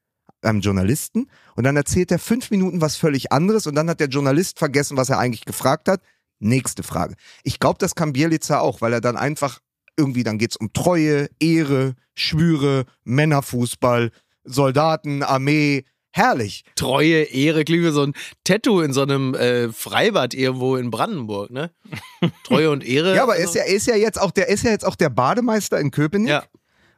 S2: einem Journalisten und dann erzählt er fünf Minuten was völlig anderes und dann hat der Journalist vergessen, was er eigentlich gefragt hat. Nächste Frage. Ich glaube, das kann Bielica auch, weil er dann einfach irgendwie, dann geht's um Treue, Ehre, Schwüre, Männerfußball, Soldaten, Armee. Herrlich.
S1: Treue, Ehre, klingt wie so ein Tattoo in so einem äh, Freibad irgendwo in Brandenburg, ne? Treue und Ehre.
S2: Ja, aber er ist ja, ist ja jetzt auch der, er ist ja jetzt auch der Bademeister in Köpenick.
S1: Ja.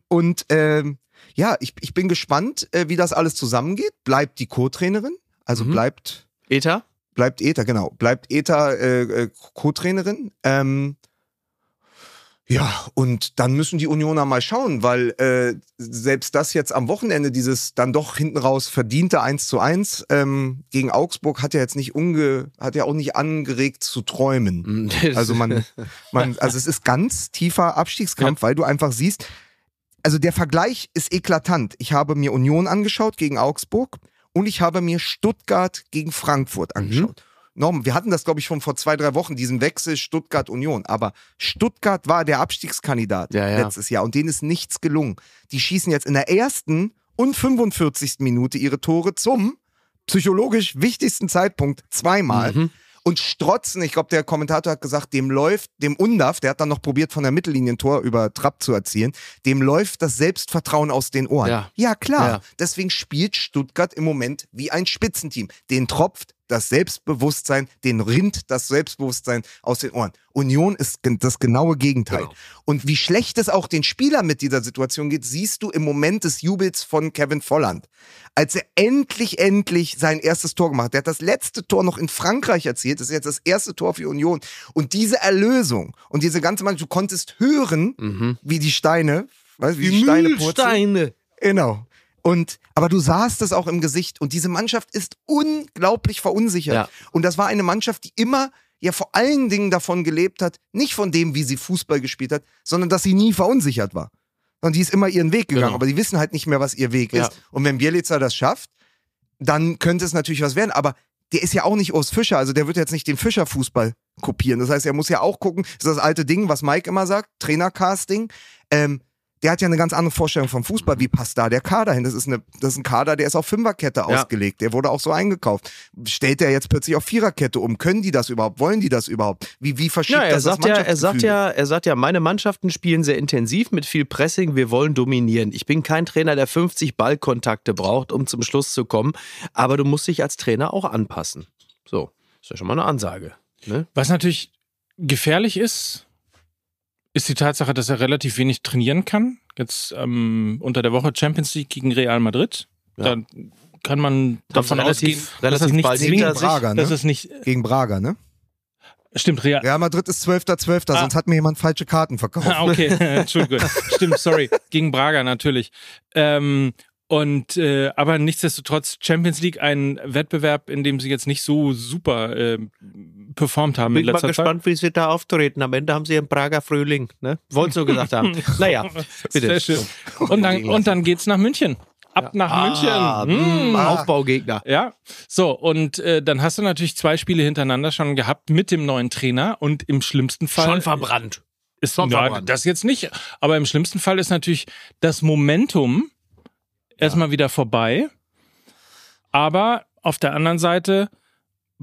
S2: Und ähm, ja, ich, ich bin gespannt, äh, wie das alles zusammengeht. Bleibt die Co-Trainerin, also
S1: Mhm.
S2: bleibt,
S1: Eta?
S2: Bleibt Eta, genau, bleibt Eta äh, äh, Co-Trainerin. Ähm, ja, und dann müssen die Unioner mal schauen, weil äh, selbst das jetzt am Wochenende, dieses dann doch hinten raus verdiente 1 zu 1 ähm, gegen Augsburg, hat ja jetzt nicht unge, hat ja auch nicht angeregt zu träumen. Also man, man, also es ist ganz tiefer Abstiegskampf, weil du einfach siehst, also der Vergleich ist eklatant. Ich habe mir Union angeschaut gegen Augsburg und ich habe mir Stuttgart gegen Frankfurt angeschaut. Norm, wir hatten das, glaube ich, schon vor zwei, drei Wochen, diesen Wechsel Stuttgart-Union. Aber Stuttgart war der Abstiegskandidat
S1: Ja, ja.
S2: letztes Jahr und denen ist nichts gelungen. Die schießen jetzt in der ersten und 45. Minute ihre Tore zum psychologisch wichtigsten Zeitpunkt zweimal
S1: Mhm.
S2: Und strotzen. Ich glaube, der Kommentator hat gesagt, dem läuft, dem Undaf, der hat dann noch probiert, von der Mittellinie ein Tor über Trapp zu erzielen, dem läuft das Selbstvertrauen aus den Ohren.
S1: Ja.
S2: klar.
S1: Ja.
S2: Deswegen spielt Stuttgart im Moment wie ein Spitzenteam. Den tropft das Selbstbewusstsein, den rinnt das Selbstbewusstsein aus den Ohren. Union ist das genaue Gegenteil.
S1: Genau.
S2: Und wie schlecht es auch den Spielern mit dieser Situation geht, siehst du im Moment des Jubels von Kevin Volland. Als er endlich, endlich sein erstes Tor gemacht hat. Der hat das letzte Tor noch in Frankreich erzielt. Das ist jetzt das erste Tor für Union. Und diese Erlösung und diese ganze Mannschaft, du konntest hören,
S1: Mhm.
S2: wie die Steine, weißt, du, wie die, Steine purzeln. Genau. Und, aber du sahst es auch im Gesicht. Und diese Mannschaft ist unglaublich verunsichert.
S1: Ja.
S2: Und das war eine Mannschaft, die immer ja vor allen Dingen davon gelebt hat, nicht von dem, wie sie Fußball gespielt hat, sondern dass sie nie verunsichert war. Und die ist immer ihren Weg gegangen,
S1: Genau.
S2: aber die wissen halt nicht mehr, was ihr Weg
S1: Ja.
S2: ist. Und wenn Bielica das schafft, dann könnte es natürlich was werden. Aber der ist ja auch nicht Urs Fischer, also der wird jetzt nicht den Fischer-Fußball kopieren. Das heißt, er muss ja auch gucken, das ist das alte Ding, was Mike immer sagt, Trainercasting. Ähm, der hat ja eine ganz andere Vorstellung vom Fußball. Wie passt da der Kader hin? Das ist, eine, das ist ein Kader, der ist auf Fünferkette
S1: Ja.
S2: ausgelegt. Der wurde auch so eingekauft. Stellt der jetzt plötzlich auf Viererkette um? Können die das überhaupt? Wollen die das überhaupt? Wie, wie verschiebt
S1: Ja, er
S2: das das
S1: sagt ja, er sagt ja, er sagt ja, meine Mannschaften spielen sehr intensiv mit viel Pressing, wir wollen dominieren. Ich bin kein Trainer, der 50 Ballkontakte braucht, um zum Schluss zu kommen, aber du musst dich als Trainer auch anpassen. So. Ist ja schon mal eine Ansage. Ne?
S3: Was natürlich gefährlich ist, ist die Tatsache, dass er relativ wenig trainieren kann. Jetzt ähm, unter der Woche Champions League gegen Real Madrid.
S1: Ja.
S3: Da kann man davon
S1: relativ-
S3: ausgehen,
S1: relativ
S3: dass es nicht
S1: bald
S3: zwingend,
S1: sich.
S2: Braga, ne?
S3: dass es nicht,
S2: Gegen Braga, ne?
S3: stimmt, Real,
S2: Real Madrid ist 12.12.,
S3: Ah.
S2: sonst hat mir jemand falsche Karten verkauft.
S3: Ah, okay, Entschuldigung. Stimmt, sorry. Gegen Braga natürlich. Ähm, und äh, aber nichtsdestotrotz Champions League ein Wettbewerb, in dem sie jetzt nicht so super äh, performt haben in
S1: Bin mal
S3: letzter Zeit.
S1: gespannt, wie sie da auftreten. Am Ende haben sie einen Prager Frühling. Ne? Wollt's so gesagt haben. Naja, bitte.
S3: Und dann, und dann geht's nach München. Ab nach
S1: Ah,
S3: München.
S1: mh,
S3: Hm.
S1: Aufbaugegner.
S3: Ja, so und äh, dann hast du natürlich zwei Spiele hintereinander schon gehabt mit dem neuen Trainer und im schlimmsten Fall
S1: Schon verbrannt.
S3: ist
S1: schon
S3: ja,
S1: verbrannt.
S3: das jetzt nicht, aber im schlimmsten Fall ist natürlich das Momentum erstmal wieder vorbei. Aber auf der anderen Seite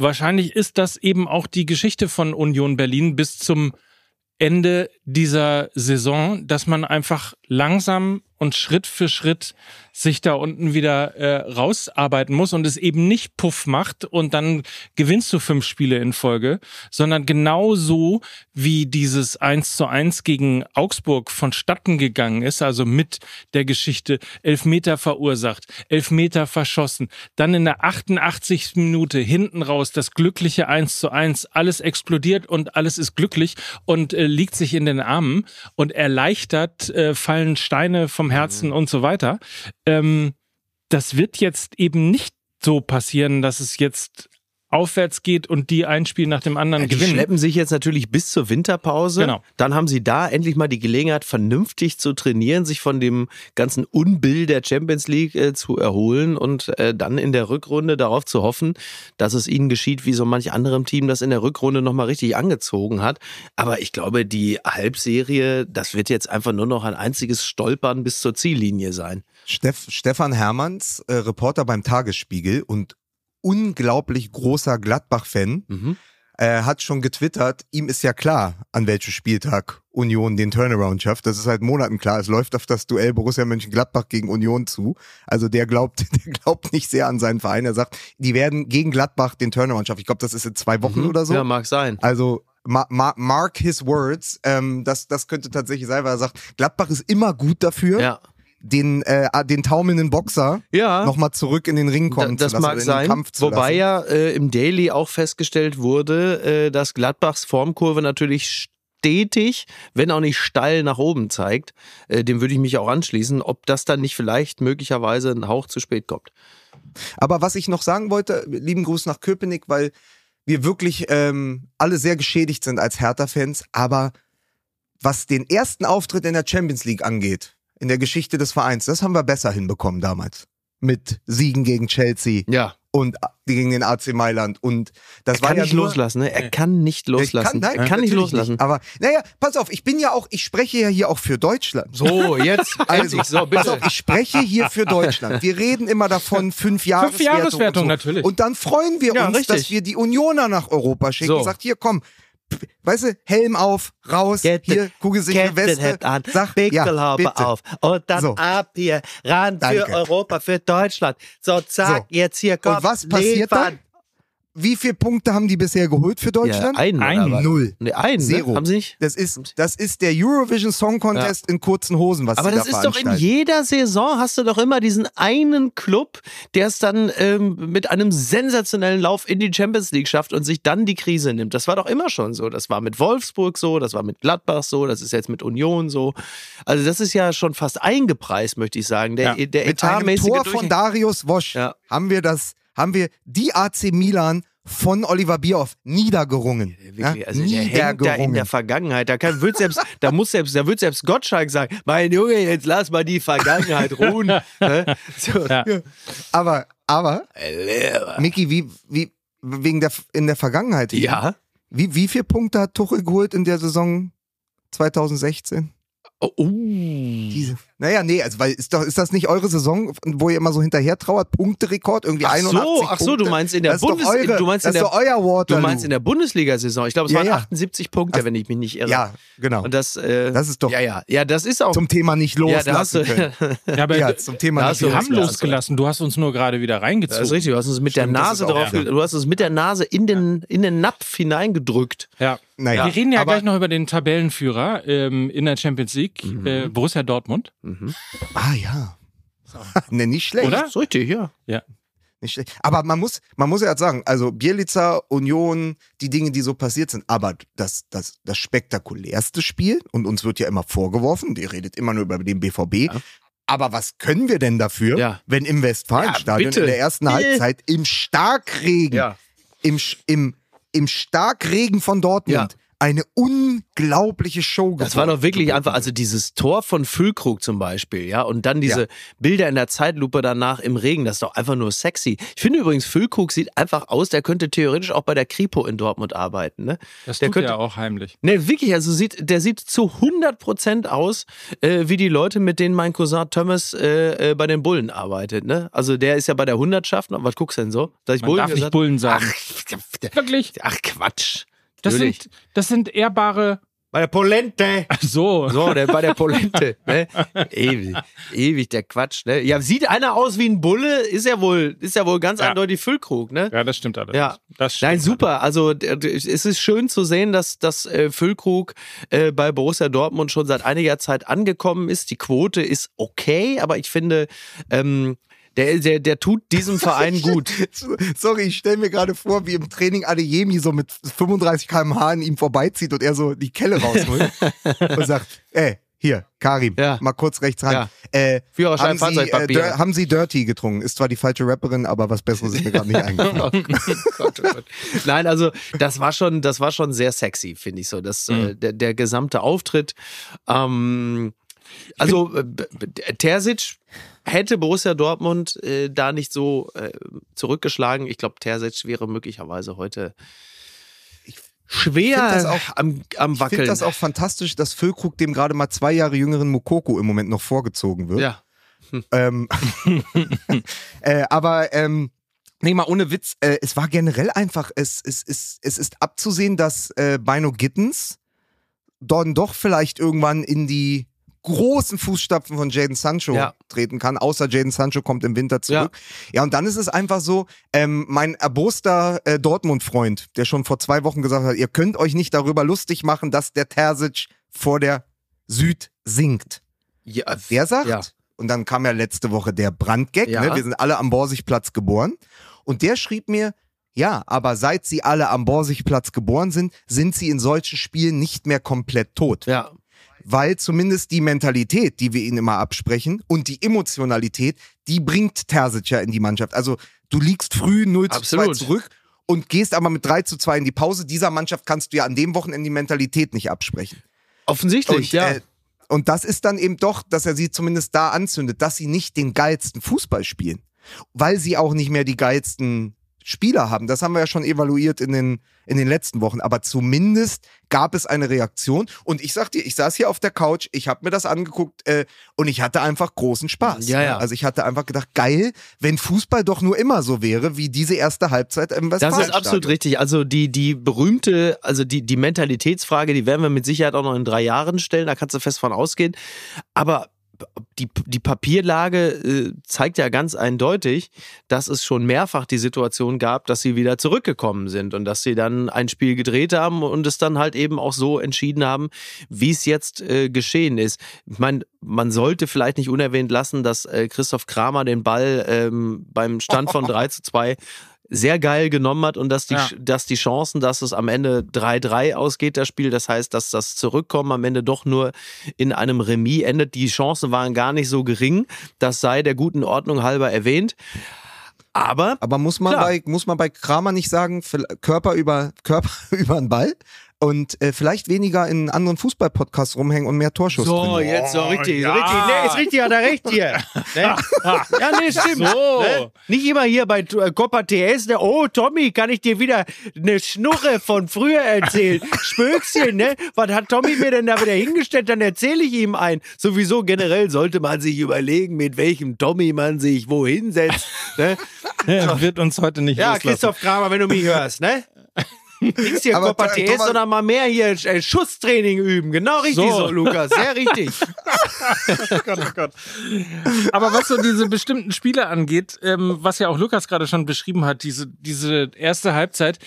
S3: wahrscheinlich ist das eben auch die Geschichte von Union Berlin bis zum Ende dieser Saison, dass man einfach langsam und Schritt für Schritt sich da unten wieder äh, rausarbeiten muss und es eben nicht Puff macht und dann gewinnst du fünf Spiele in Folge, sondern genau so, wie dieses 1 zu 1 gegen Augsburg vonstatten gegangen ist, also mit der Geschichte Elfmeter verursacht, Elfmeter verschossen, dann in der 88. Minute hinten raus das glückliche 1 zu 1, alles explodiert und alles ist glücklich und äh, liegt sich in den Armen und erleichtert äh, fallen Steine vom Herzen und so weiter. Ähm, das wird jetzt eben nicht so passieren, dass es jetzt aufwärts geht und die ein Spiel nach dem anderen
S1: Die
S3: gewinnen.
S1: schleppen sich jetzt natürlich bis zur Winterpause.
S3: Genau.
S1: Dann haben sie da endlich mal die Gelegenheit, vernünftig zu trainieren, sich von dem ganzen Unbill der Champions League äh, zu erholen und äh, dann in der Rückrunde darauf zu hoffen, dass es ihnen geschieht, wie so manch anderem Team das in der Rückrunde nochmal richtig angezogen hat. Aber ich glaube, die Halbserie, das wird jetzt einfach nur noch ein einziges Stolpern bis zur Ziellinie sein.
S2: Steff, Stefan Hermanns, äh, Reporter beim Tagesspiegel und unglaublich großer Gladbach-Fan,
S1: Mhm.
S2: äh, hat schon getwittert, ihm ist ja klar, an welchem Spieltag Union den Turnaround schafft. Das ist seit Monaten klar. Es läuft auf das Duell Borussia Mönchengladbach gegen Union zu. Also der glaubt, der glaubt nicht sehr an seinen Verein. Er sagt, die werden gegen Gladbach den Turnaround schaffen. Ich glaube, das ist in zwei Wochen oder so.
S1: Mhm. Ja, mag sein.
S2: Also ma ma mark his words. Ähm, das, das könnte tatsächlich sein, weil er sagt, Gladbach ist immer gut dafür,
S1: Ja.
S2: Den, äh, den taumelnden Boxer
S1: Ja.
S2: nochmal zurück in den Ring kommen
S1: Da- das
S2: zu lassen
S1: mag
S2: oder in
S1: sein.
S2: den Kampf zu
S1: Wobei
S2: lassen.
S1: ja äh, im Daily auch festgestellt wurde, äh, dass Gladbachs Formkurve natürlich stetig, wenn auch nicht steil nach oben zeigt. Äh, dem würde ich mich auch anschließen, ob das dann nicht vielleicht möglicherweise ein Hauch zu spät kommt.
S2: Aber was ich noch sagen wollte, lieben Gruß nach Köpenick, weil wir wirklich ähm, alle sehr geschädigt sind als Hertha-Fans, aber was den ersten Auftritt in der Champions League angeht, in der Geschichte des Vereins, das haben wir besser hinbekommen damals. Mit Siegen gegen Chelsea
S1: Ja.
S2: und gegen den AC Mailand. Und das
S1: Er
S2: war
S1: kann
S2: ja
S1: nicht
S2: nur,
S1: loslassen, ne? Er kann nicht loslassen.
S2: Ich kann, nein,
S1: er kann nicht loslassen.
S2: Aber naja, pass auf, ich bin ja auch, ich spreche ja hier auch für Deutschland.
S1: So, jetzt.
S2: Also,
S1: endlich. so,
S2: pass
S1: bitte.
S2: auf, ich spreche hier für Deutschland. Wir reden immer davon, fünf Jahreswertung.
S3: Jahreswertung,
S2: und so.
S3: natürlich.
S2: Und dann freuen wir
S1: Ja,
S2: uns,
S1: richtig.
S2: dass wir die Unioner nach Europa schicken.
S1: So.
S2: Sagt hier, komm, weißt du, Helm auf, raus,
S1: Get
S2: hier, kugelsichere Weste.
S1: An,
S2: Sag,
S1: Pickelhaube
S2: ja,
S1: auf und dann
S2: So.
S1: ab hier, ran
S2: Danke.
S1: für Europa, für Deutschland. So, zack,
S2: So.
S1: jetzt hier, komm,
S2: Und was passiert
S1: liefern.
S2: dann? Wie viele Punkte haben die bisher geholt für Deutschland?
S1: Ja, einen,
S3: Einen.
S2: Null.
S1: Nee, einen,
S2: Zero.
S1: Ne? Haben sie nicht?
S2: Das ist, das ist der Eurovision Song Contest in kurzen Hosen, was
S1: Aber
S2: sie
S1: das
S2: da
S1: ist doch in jeder Saison hast du doch immer diesen einen Club, der es dann ähm, mit einem sensationellen Lauf in die Champions League schafft und sich dann die Krise nimmt. Das war doch immer schon so. Das war mit Wolfsburg so, das war mit Gladbach so, das ist jetzt mit Union so. Also das ist ja schon fast eingepreist, möchte ich sagen. Der,
S3: Ja.
S1: der
S2: Mit einem Tor von Darius Wosch
S1: Ja.
S2: haben wir das, haben wir die AC Milan von Oliver Bierhoff niedergerungen.
S1: Wirklich,
S2: Ja,
S1: also der hängt da in
S2: niedergerungen.
S1: der Vergangenheit. Da kann, wird selbst, da muss selbst, da wird selbst Gottschalk sagen, mein Junge, jetzt lass mal die Vergangenheit ruhen. Ne? so.
S3: Ja.
S2: aber, aber, Miki, wie, wie, wegen der, in der Vergangenheit.
S1: ja.
S2: Wie, wie viele Punkte hat Tuchel geholt in der Saison 2016?
S1: Oh, uh.
S2: Diese, Naja, nee, also weil ist doch ist das nicht eure Saison, wo ihr immer so hinterher trauert, Punkterekord irgendwie
S1: Ach
S2: 81
S1: so, ach so,
S2: Punkte?
S1: du meinst in der
S2: das ist doch
S1: Bundes
S2: eure,
S1: du meinst
S2: das
S1: in der
S2: euer
S1: Du
S2: Waterloo.
S1: meinst in der Bundesliga-Saison. Ich glaube, es
S2: Ja,
S1: waren
S2: ja.
S1: 78 Punkte, wenn ich mich nicht irre.
S2: Ja, genau.
S1: Und das, äh,
S2: Das ist doch-
S1: Ja, ja. Ja, das ist auch.
S2: Zum Thema nicht
S1: ja, da hast
S2: loslassen
S1: du.
S3: Ja, aber
S2: Ja, zum Thema
S1: Da
S2: nicht
S1: hast du
S3: wir haben losgelassen. Du hast uns nur gerade wieder
S1: Das
S3: reingezogen.
S1: ist richtig, du hast uns mit der
S2: Stimmt, das
S1: Nase drauf, du hast uns mit der Nase in den, in den Napf hineingedrückt.
S3: Ja.
S2: Naja,
S3: Wir reden ja
S2: aber-
S3: gleich noch über den Tabellenführer ähm, in der Champions League,
S1: Mhm.
S3: äh, Borussia Dortmund.
S2: Ah ja. ne, nicht schlecht.
S3: Oder?
S1: Das ist richtig, ja.
S3: Ja.
S2: Nicht schlecht. Aber man muss, man muss ja jetzt sagen, also Bielica, Union, die Dinge, die so passiert sind, aber das, das, das spektakulärste Spiel, und uns wird ja immer vorgeworfen, ihr redet immer nur über den BVB, aber was können wir denn dafür,
S1: Ja.
S2: wenn im Westfalenstadion
S1: Ja,
S2: in der ersten
S1: Äh.
S2: Halbzeit im Starkregen,
S1: Ja.
S2: im, im, im Starkregen von Dortmund
S1: Ja.
S2: Eine unglaubliche Show
S1: Das war doch wirklich einfach, also dieses Tor von Füllkrug zum Beispiel, ja, und dann diese Bilder in der Zeitlupe danach im Regen, das ist doch einfach nur sexy. Ich finde übrigens, Füllkrug sieht einfach aus, der könnte theoretisch auch bei der Kripo in Dortmund arbeiten, ne?
S3: Das
S1: der
S3: tut
S1: könnte,
S3: er auch heimlich.
S1: Ne, wirklich, also sieht, der sieht zu 100% aus, äh, wie die Leute, mit denen mein Cousin Thomas äh, äh, bei den Bullen arbeitet, ne? Also der ist ja bei der Hundertschaft, was guckst du denn so? Sag ich
S3: Man darf nicht
S1: gesagt?
S3: Bullen sagen.
S1: Ach,
S3: Wirklich?
S1: ach Quatsch.
S3: Das
S1: Natürlich.
S3: sind, das sind ehrbare.
S1: bei der Polente.
S3: Ach so.
S1: So, der bei der Polente. ne? Ewig, ewig der Quatsch. Ne? Ja, sieht einer aus wie ein Bulle, ist ja wohl, ist ja wohl ganz
S3: Ja.
S1: eindeutig Füllkrug, ne?
S3: Ja, das stimmt alles.
S1: Ja.
S3: Das stimmt
S1: Nein, super. Also es ist schön zu sehen, dass, dass äh, Füllkrug äh, bei Borussia Dortmund schon seit einiger Zeit angekommen ist. Die Quote ist okay, aber ich finde, ähm, der, der, der tut diesem Verein gut.
S2: Sorry, ich stelle mir gerade vor, wie im Training Adeyemi so mit 35 km/h an ihm vorbeizieht und er so die Kelle rausholt und sagt, ey, hier, Karim,
S1: Ja.
S2: mal kurz rechts ran.
S1: Ja.
S2: Äh, haben, Sie, äh, haben Sie Dirty getrunken? Ist zwar die falsche Rapperin, aber was Besseres ist mir gerade nicht eingefallen.
S1: Oh Gott, oh Gott. Nein, also das war schon, das war schon sehr sexy, finde ich so. Das, äh, der, der gesamte Auftritt. Ähm, also äh, Terzic hätte Borussia Dortmund äh, da nicht so äh, zurückgeschlagen. Ich glaube, Terzic wäre möglicherweise heute schwer
S2: auch-
S1: am, am
S2: Ich finde
S1: Wackeln.
S2: das auch fantastisch, dass Füllkrug dem gerade mal zwei Jahre jüngeren Mokoko im Moment noch vorgezogen wird.
S1: ja.
S2: Ähm, äh, aber ähm, nee, mal ohne Witz, äh, es war generell einfach, es, es, es, es ist abzusehen, dass äh, Bino Gittens dann doch vielleicht irgendwann in die großen Fußstapfen von Jaden Sancho
S1: Ja.
S2: treten kann, außer Jaden Sancho kommt im Winter zurück. Ja, und dann ist es einfach so, ähm, mein erboster äh, Dortmund-Freund, der schon vor zwei Wochen gesagt hat, ihr könnt euch nicht darüber lustig machen, dass der Terzic vor der Süd sinkt.
S1: ja.
S2: Der sagt,
S1: Ja.
S2: und dann kam ja letzte Woche der Brandgag,
S1: Ja.
S2: ne? wir sind alle am Borsigplatz geboren. Und der schrieb mir, ja, aber seit sie alle am Borsigplatz geboren sind, sind sie in solchen Spielen nicht mehr komplett tot.
S1: Ja.
S2: Weil zumindest die Mentalität, die wir ihnen immer absprechen und die Emotionalität, die bringt Terzic ja in die Mannschaft. Also du liegst früh 0 zu 2
S1: Absolut.
S2: zurück und gehst aber mit 3 zu 2 in die Pause. Dieser Mannschaft kannst du ja an dem Wochenende die Mentalität nicht absprechen.
S1: Offensichtlich,
S2: Und,
S1: ja.
S2: äh, und das ist dann eben doch, dass er sie zumindest da anzündet, dass sie nicht den geilsten Fußball spielen. Weil sie auch nicht mehr die geilsten Spieler haben. Das haben wir ja schon evaluiert in den, in den letzten Wochen. Aber zumindest gab es eine Reaktion. Und ich sag dir, ich saß hier auf der Couch, ich habe mir das angeguckt äh, und ich hatte einfach großen Spaß.
S1: Ja, ja.
S2: Also ich hatte einfach gedacht, geil, wenn Fußball doch nur immer so wäre, wie diese erste Halbzeit im
S1: Das
S2: Westfalenstadion.
S1: ist absolut richtig. Also die, die berühmte, also die, die Mentalitätsfrage, die werden wir mit Sicherheit auch noch in drei Jahren stellen, da kannst du fest von ausgehen. Aber die, die Papierlage äh, zeigt ja ganz eindeutig, dass es schon mehrfach die Situation gab, dass sie wieder zurückgekommen sind und dass sie dann ein Spiel gedreht haben und es dann halt eben auch so entschieden haben, wie es jetzt äh, geschehen ist. Ich meine, man sollte vielleicht nicht unerwähnt lassen, dass äh, Christoph Kramer den Ball ähm, beim Stand von 3 zu 2 sehr geil genommen hat und dass die,
S3: Ja.
S1: dass die Chancen, dass es am Ende 3-3 ausgeht, das Spiel, das heißt, dass das Zurückkommen am Ende doch nur in einem Remis endet. Die Chancen waren gar nicht so gering. Das sei der guten Ordnung halber erwähnt. Aber
S2: Aber muss man,
S1: Klar.
S2: bei, muss man bei Kramer nicht sagen, Körper über, Körper über den Ball? Und äh, vielleicht weniger in anderen Fußball-Podcasts rumhängen und mehr Torschuss
S1: So,
S2: drin.
S1: jetzt so richtig,
S3: ja.
S1: so richtig. Nee, ist richtig, hat er recht hier. Ne? Ja, nee, stimmt.
S3: So.
S1: Ne? Nicht immer hier bei äh, Copa TS, ne? oh Tommy, kann ich dir wieder eine Schnurre von früher erzählen? Spökschen, ne? Was hat Tommy mir denn da wieder hingestellt? Dann erzähle ich ihm ein. Sowieso generell sollte man sich überlegen, mit welchem Tommy man sich wohin setzt. Ne?
S3: Er wird uns heute nicht
S1: Ja,
S3: loslassen.
S1: Christoph Kramer, wenn du mich hörst, ne? Nichts hier
S2: Aber
S1: Copa
S2: Tho-
S1: TS,
S2: Thomas-
S1: sondern mal mehr hier äh, Schusstraining üben. Genau richtig
S3: So.
S1: so, Lukas. Sehr richtig.
S3: Gott, oh Gott. Aber was so diese bestimmten Spiele angeht, ähm, was ja auch Lukas gerade schon beschrieben hat, diese, diese erste Halbzeit,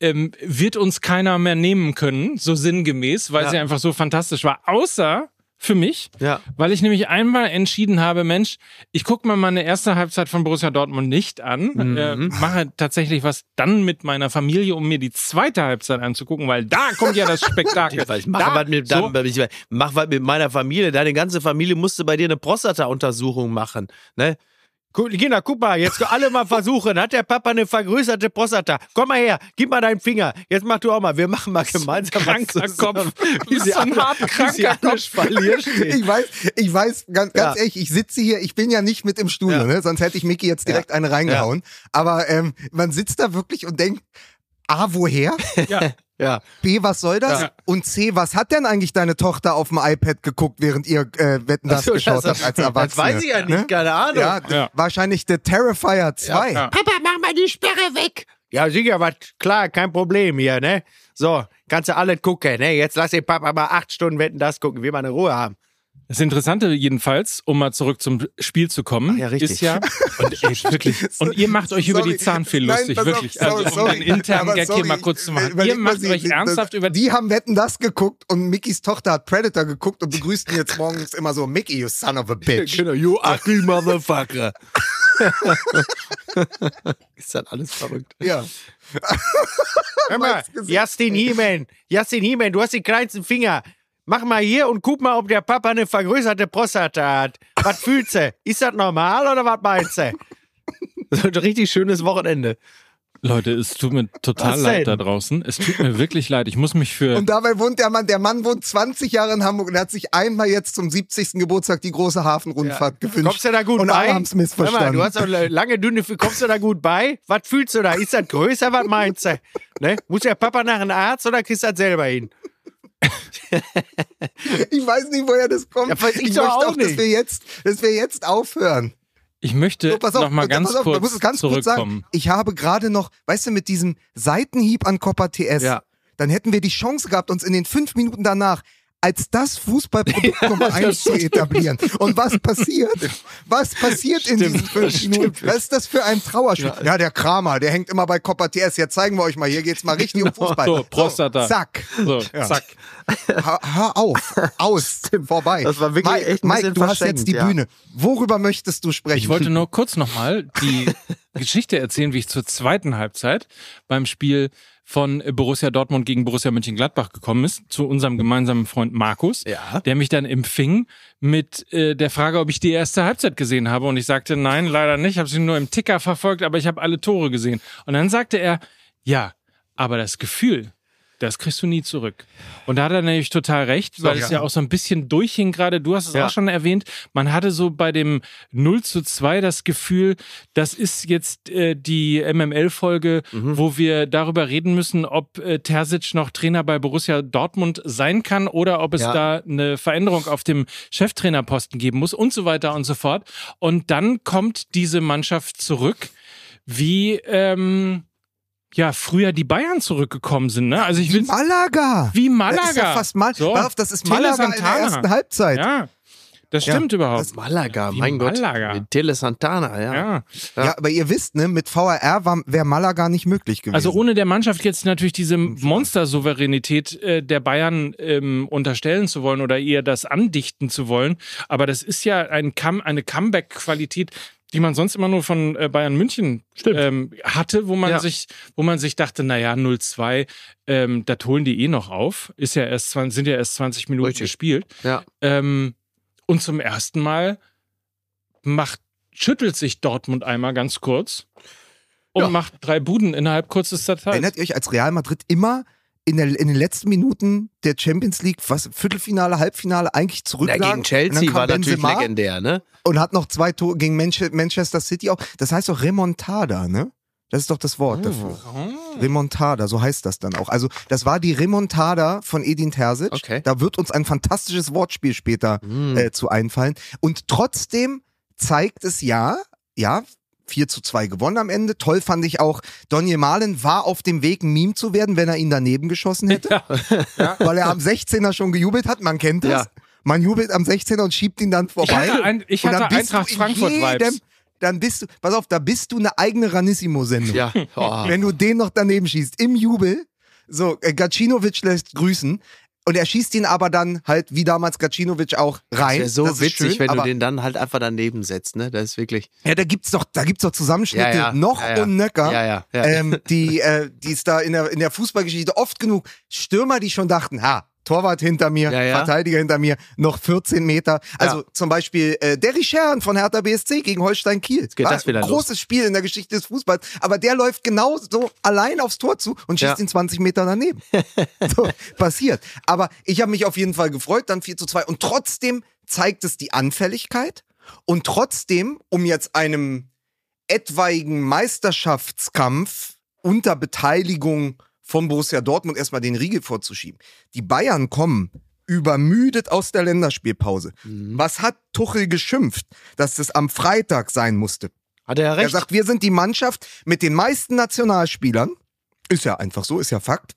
S3: ähm, wird uns keiner mehr nehmen können, so sinngemäß, weil
S1: Ja.
S3: sie einfach so fantastisch war. Außer für mich,
S1: Ja.
S3: weil ich nämlich einmal entschieden habe, Mensch, ich gucke mir meine erste Halbzeit von Borussia Dortmund nicht an,
S1: Mhm.
S3: äh, mache tatsächlich was dann mit meiner Familie, um mir die zweite Halbzeit anzugucken, weil da kommt ja das Spektakel.
S1: Ich mach,
S3: da,
S1: was mit,
S3: so,
S1: ich mach was mit meiner Familie. Deine ganze Familie musste bei dir eine Prostata-Untersuchung machen. Ne? Guck, Kinder, guck mal, jetzt alle mal versuchen. Hat der Papa eine vergrößerte Prostata? Komm mal her, gib mal deinen Finger. Jetzt mach du auch mal. Wir machen mal gemeinsam
S3: kranker
S1: was
S3: Kopf. Du bist so ein hart
S1: wie sie
S3: kranker
S1: Spalier stehen.
S2: Ich weiß, ich weiß, ganz, ganz
S1: Ja.
S2: ehrlich, ich sitze hier, ich bin ja nicht mit im Studio,
S1: Ja.
S2: ne? sonst hätte ich Micky jetzt direkt eine reingehauen. Aber ähm, man sitzt da wirklich und denkt, A, woher?
S3: ja,
S1: Ja.
S2: B, was soll das?
S3: Ja.
S2: Und C, was hat denn eigentlich deine Tochter auf dem iPad geguckt, während ihr äh, Wetten das
S1: so,
S2: geschaut
S1: das-
S2: habt als Erwachsene?
S1: Das weiß ich ja nicht,
S2: Ne?
S1: keine Ahnung.
S2: Ja,
S3: Ja.
S2: wahrscheinlich der Terrifier 2.
S3: ja.
S1: Papa, mach mal die Sperre weg. Ja, sicher, was, klar, kein Problem hier, ne? So, kannst du alles gucken, ne? Jetzt lass den Papa mal acht Stunden wetten, das gucken, wir mal eine Ruhe haben.
S3: Das Interessante jedenfalls, um mal zurück zum Spiel zu kommen,
S1: ja,
S3: ist ja, und, ey, wirklich, und ihr macht euch über
S2: Sorry.
S3: die Zahnfee
S2: Nein,
S3: lustig,
S2: auf,
S3: wirklich.
S2: sorry,
S3: also um den internen Gag hier mal kurz zu machen. Ihr macht euch
S2: die-
S3: ernsthaft über
S2: Die haben Wetten das geguckt und Mickys Tochter hat Predator geguckt und begrüßt ihn jetzt morgens immer so, Mickey, you son of a bitch.
S1: Genau, you ugly motherfucker. ist das alles verrückt?
S2: Ja.
S1: Hör mal. Justin Hiemen, Justin Hiemen, du hast die kleinsten Finger. Mach mal hier und guck mal, ob der Papa eine vergrößerte Prostata hat. Was fühlst du? Ist das normal oder was meinst du? Das wird ein richtig schönes Wochenende.
S3: Leute, es tut mir total
S1: Was
S3: leid
S1: denn?
S3: da draußen. Es tut mir wirklich leid. Ich muss mich für.
S2: Und dabei wohnt der Mann, der Mann wohnt 20 Jahre in Hamburg und hat sich einmal jetzt zum 70. Geburtstag die große Hafenrundfahrt gewünscht.
S1: Kommst du da gut
S2: und
S1: bei?
S2: alle
S1: Hör mal,
S2: missverstanden.
S1: du hast doch eine lange, dünne, kommst du da gut bei? Was fühlst du da? Ist das größer? Was meinst du? Ne? Muss der Papa nach einem Arzt oder kriegst du das selber hin?
S2: ich weiß nicht, woher das kommt.
S1: Ja, ich
S2: ich
S1: doch
S2: möchte
S1: auch
S2: auch, dass wir jetzt, dass wir jetzt aufhören.
S3: Ich möchte
S2: So, pass auf,
S3: noch mal
S2: pass
S3: ganz
S2: auf, muss
S3: kurz
S2: es ganz kurz
S3: zurückkommen.
S2: sagen. Ich habe gerade noch, weißt du, mit diesem Seitenhieb an Copa TS,
S1: Ja.
S2: dann hätten wir die Chance gehabt, uns in den fünf Minuten danach als das Fußballprodukt Nummer eins zu etablieren. Und was passiert? Was passiert in diesen fünf Minuten? Was ist das für ein Trauerspiel? Ja. der Kramer, der hängt immer bei Copa TS. Jetzt zeigen wir euch mal, hier geht's mal richtig um Fußball.
S3: So, Prostata.
S2: zack.
S3: So, zack.
S2: Hör, hör auf. Aus. Vorbei.
S1: Das war wirklich
S2: Mike,
S1: echt ein
S2: Mike, du hast jetzt die
S1: ja.
S2: Bühne. Worüber möchtest du sprechen?
S3: Ich wollte nur kurz nochmal die Geschichte erzählen, wie ich zur zweiten Halbzeit beim Spiel von Borussia Dortmund gegen Borussia Mönchengladbach gekommen ist, zu unserem gemeinsamen Freund Markus,
S1: Ja.
S3: der mich dann empfing mit äh, der Frage, ob ich die erste Halbzeit gesehen habe. Und ich sagte, nein, leider nicht, habe sie nur im Ticker verfolgt, aber ich habe alle Tore gesehen. Und dann sagte er, ja, aber das Gefühl, das kriegst du nie zurück. Und da hat er nämlich total recht, weil es ja auch so ein bisschen durchhing gerade. Du hast es
S1: Ja.
S3: auch schon erwähnt. Man hatte so bei dem 0 zu 2 das Gefühl, das ist jetzt äh, die MML-Folge,
S1: Mhm.
S3: wo wir darüber reden müssen, ob äh, Terzic noch Trainer bei Borussia Dortmund sein kann oder ob es
S1: Ja.
S3: da eine Veränderung auf dem Cheftrainerposten geben muss und so weiter und so fort. Und dann kommt diese Mannschaft zurück, wie ähm, ja früher die Bayern zurückgekommen sind. Ne? Also ich
S2: Wie
S3: will
S2: Malaga.
S3: wie Malaga.
S2: Das ist ja fast Mal.
S3: So.
S2: Das ist Malaga in der ersten Halbzeit.
S3: Ja, das stimmt überhaupt.
S1: Malaga,
S3: Wie
S1: mein Gott.
S3: Malaga.
S1: Mit Tele Santana, ja.
S3: ja.
S2: Ja. aber ihr wisst, ne, mit VRR wäre Malaga nicht möglich gewesen.
S3: Also ohne der Mannschaft jetzt natürlich diese Monstersouveränität äh, der Bayern ähm, unterstellen zu wollen oder eher das andichten zu wollen. Aber das ist ja ein Come eine Comeback-Qualität, die man sonst immer nur von äh, Bayern München ähm, hatte, wo man
S1: Ja.
S3: sich, wo man sich dachte, naja, 0-2, ähm, das holen die eh noch auf. Ist ja erst 20, sind ja erst 20 Minuten
S1: Richtig.
S3: gespielt.
S1: Ja.
S3: Ähm, und zum ersten Mal macht, schüttelt sich Dortmund einmal ganz kurz und
S1: Ja.
S3: macht drei Buden innerhalb kürzester Zeit.
S2: Erinnert ihr euch als Real Madrid immer in, der, in den letzten Minuten der Champions League, was Viertelfinale, Halbfinale eigentlich
S1: Na,
S2: zurücklagen.
S1: gegen Chelsea war natürlich
S2: Benzema
S1: legendär, ne?
S2: Und hat noch zwei Tore gegen Manche- Manchester City auch. Das heißt doch Remontada, ne? Das ist doch das Wort dafür. Remontada, so heißt das dann auch. Also, das war die Remontada von Edin Terzic.
S1: Okay.
S2: Da wird uns ein fantastisches Wortspiel später äh, zu einfallen. Und trotzdem zeigt es ja, ja, 4 zu 2 gewonnen am Ende. Toll fand ich auch, Donny Malen war auf dem Weg, ein Meme zu werden, wenn er ihn daneben geschossen hätte. Ja. Weil er am 16er schon gejubelt hat, man kennt das.
S1: Ja.
S2: Man jubelt am 16er und schiebt ihn dann vorbei.
S3: hatte ein- ich hatte
S2: bist du
S3: Eintracht
S2: in
S3: Frankfurt-Vibes.
S2: jedem- Dann bist du, pass auf, da bist du eine eigene Ranissimo-Sendung.
S1: Ja. Oh.
S2: Wenn du den noch daneben schießt, im Jubel, so, äh, Gacinovic lässt grüßen. Und er schießt ihn aber dann halt, wie damals Gacinovic auch, rein.
S1: Wäre so
S2: Das ist
S1: witzig,
S2: schön,
S1: wenn du den dann halt einfach daneben setzt, ne? Das ist wirklich.
S2: Ja, da gibt's doch, da gibt's doch Zusammenschnitte,
S1: Ja, ja.
S2: noch
S1: Ja,
S2: und nöcker.
S1: Ja, ja, ja.
S2: Ähm, die, äh, die es da in der, in der Fußballgeschichte oft genug Stürmer, die schon dachten, ha, Torwart hinter mir,
S1: Ja, ja.
S2: Verteidiger hinter mir, noch 14 Meter. Also
S1: Ja.
S2: zum Beispiel äh, Derry Schern von Hertha BSC gegen Holstein Kiel.
S1: geht
S2: War
S1: das wieder
S2: ein großes Spiel in der Geschichte des Fußballs. Aber der läuft genau so allein aufs Tor zu und schießt ihn 20 Meter daneben. so, passiert. Aber ich habe mich auf jeden Fall gefreut, dann 4 zu 2. Und trotzdem zeigt es die Anfälligkeit. Und trotzdem, um jetzt einem etwaigen Meisterschaftskampf unter Beteiligung von Borussia Dortmund erstmal den Riegel vorzuschieben. Die Bayern kommen übermüdet aus der Länderspielpause. Was hat Tuchel geschimpft, dass das am Freitag sein musste?
S1: Hat er ja
S2: Er
S1: recht.
S2: sagt, wir sind die Mannschaft mit den meisten Nationalspielern. Ist ja einfach so, ist ja Fakt.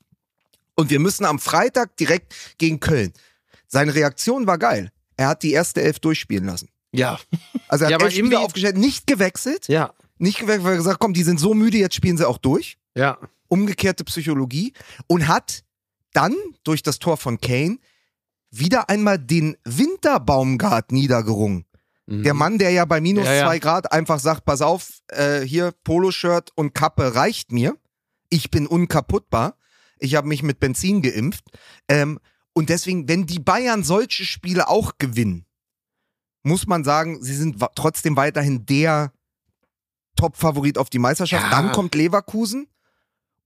S2: Und wir müssen am Freitag direkt gegen Köln. Seine Reaktion war geil. Er hat die erste Elf durchspielen lassen.
S1: ja.
S2: Also er
S1: Ja,
S2: hat
S1: aber
S2: elf Spieler aufgestellt, nicht gewechselt.
S1: Ja.
S2: Nicht gewechselt, weil er gesagt, komm, die sind so müde, jetzt spielen sie auch durch.
S1: Ja.
S2: Umgekehrte Psychologie. Und hat dann durch das Tor von Kane wieder einmal den Winterbaumgart niedergerungen. Der Mann, der ja bei minus
S1: Mhm. Ja, ja.
S2: zwei Grad einfach sagt, pass auf, äh, hier Poloshirt und Kappe reicht mir. Ich bin unkaputtbar. Ich habe mich mit Benzin geimpft. Ähm, und deswegen, wenn die Bayern solche Spiele auch gewinnen, muss man sagen, sie sind trotzdem weiterhin der Top-Favorit auf die Meisterschaft.
S1: Ja.
S2: Dann kommt Leverkusen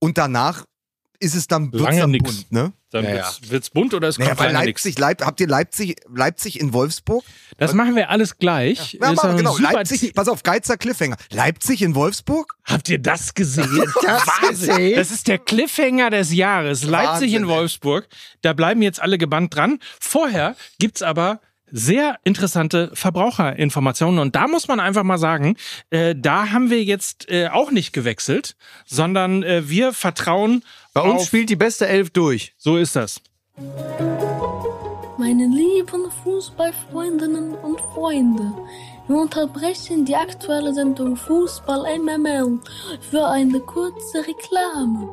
S2: und danach ist es dann,
S3: Lange
S2: dann
S3: nix.
S2: bunt, ne?
S3: Dann
S1: Ja, ja.
S3: wird's, wird's bunt oder es
S2: Naja,
S3: kommt.
S2: Leipzig, Leip, habt ihr Leipzig, Leipzig in Wolfsburg?
S3: Das machen wir alles gleich.
S2: Ja,
S3: ein
S2: genau, Leipzig, pass auf, Geizer Cliffhanger. Leipzig in Wolfsburg?
S3: Habt ihr das gesehen?
S1: das
S3: Wahnsinn. Das ist der Cliffhanger des Jahres. Leipzig in
S2: Wahnsinn, ey.
S3: Wolfsburg. Da bleiben jetzt alle gebannt dran. Vorher gibt's aber sehr interessante Verbraucherinformationen. Und da muss man einfach mal sagen, äh, da haben wir jetzt äh, auch nicht gewechselt, sondern äh, wir vertrauen
S1: Bei uns
S3: auf...
S1: spielt die beste Elf durch.
S3: So ist das.
S7: Meine lieben Fußballfreundinnen und Freunde, wir unterbrechen die aktuelle Sendung Fußball MML für eine kurze Reklame.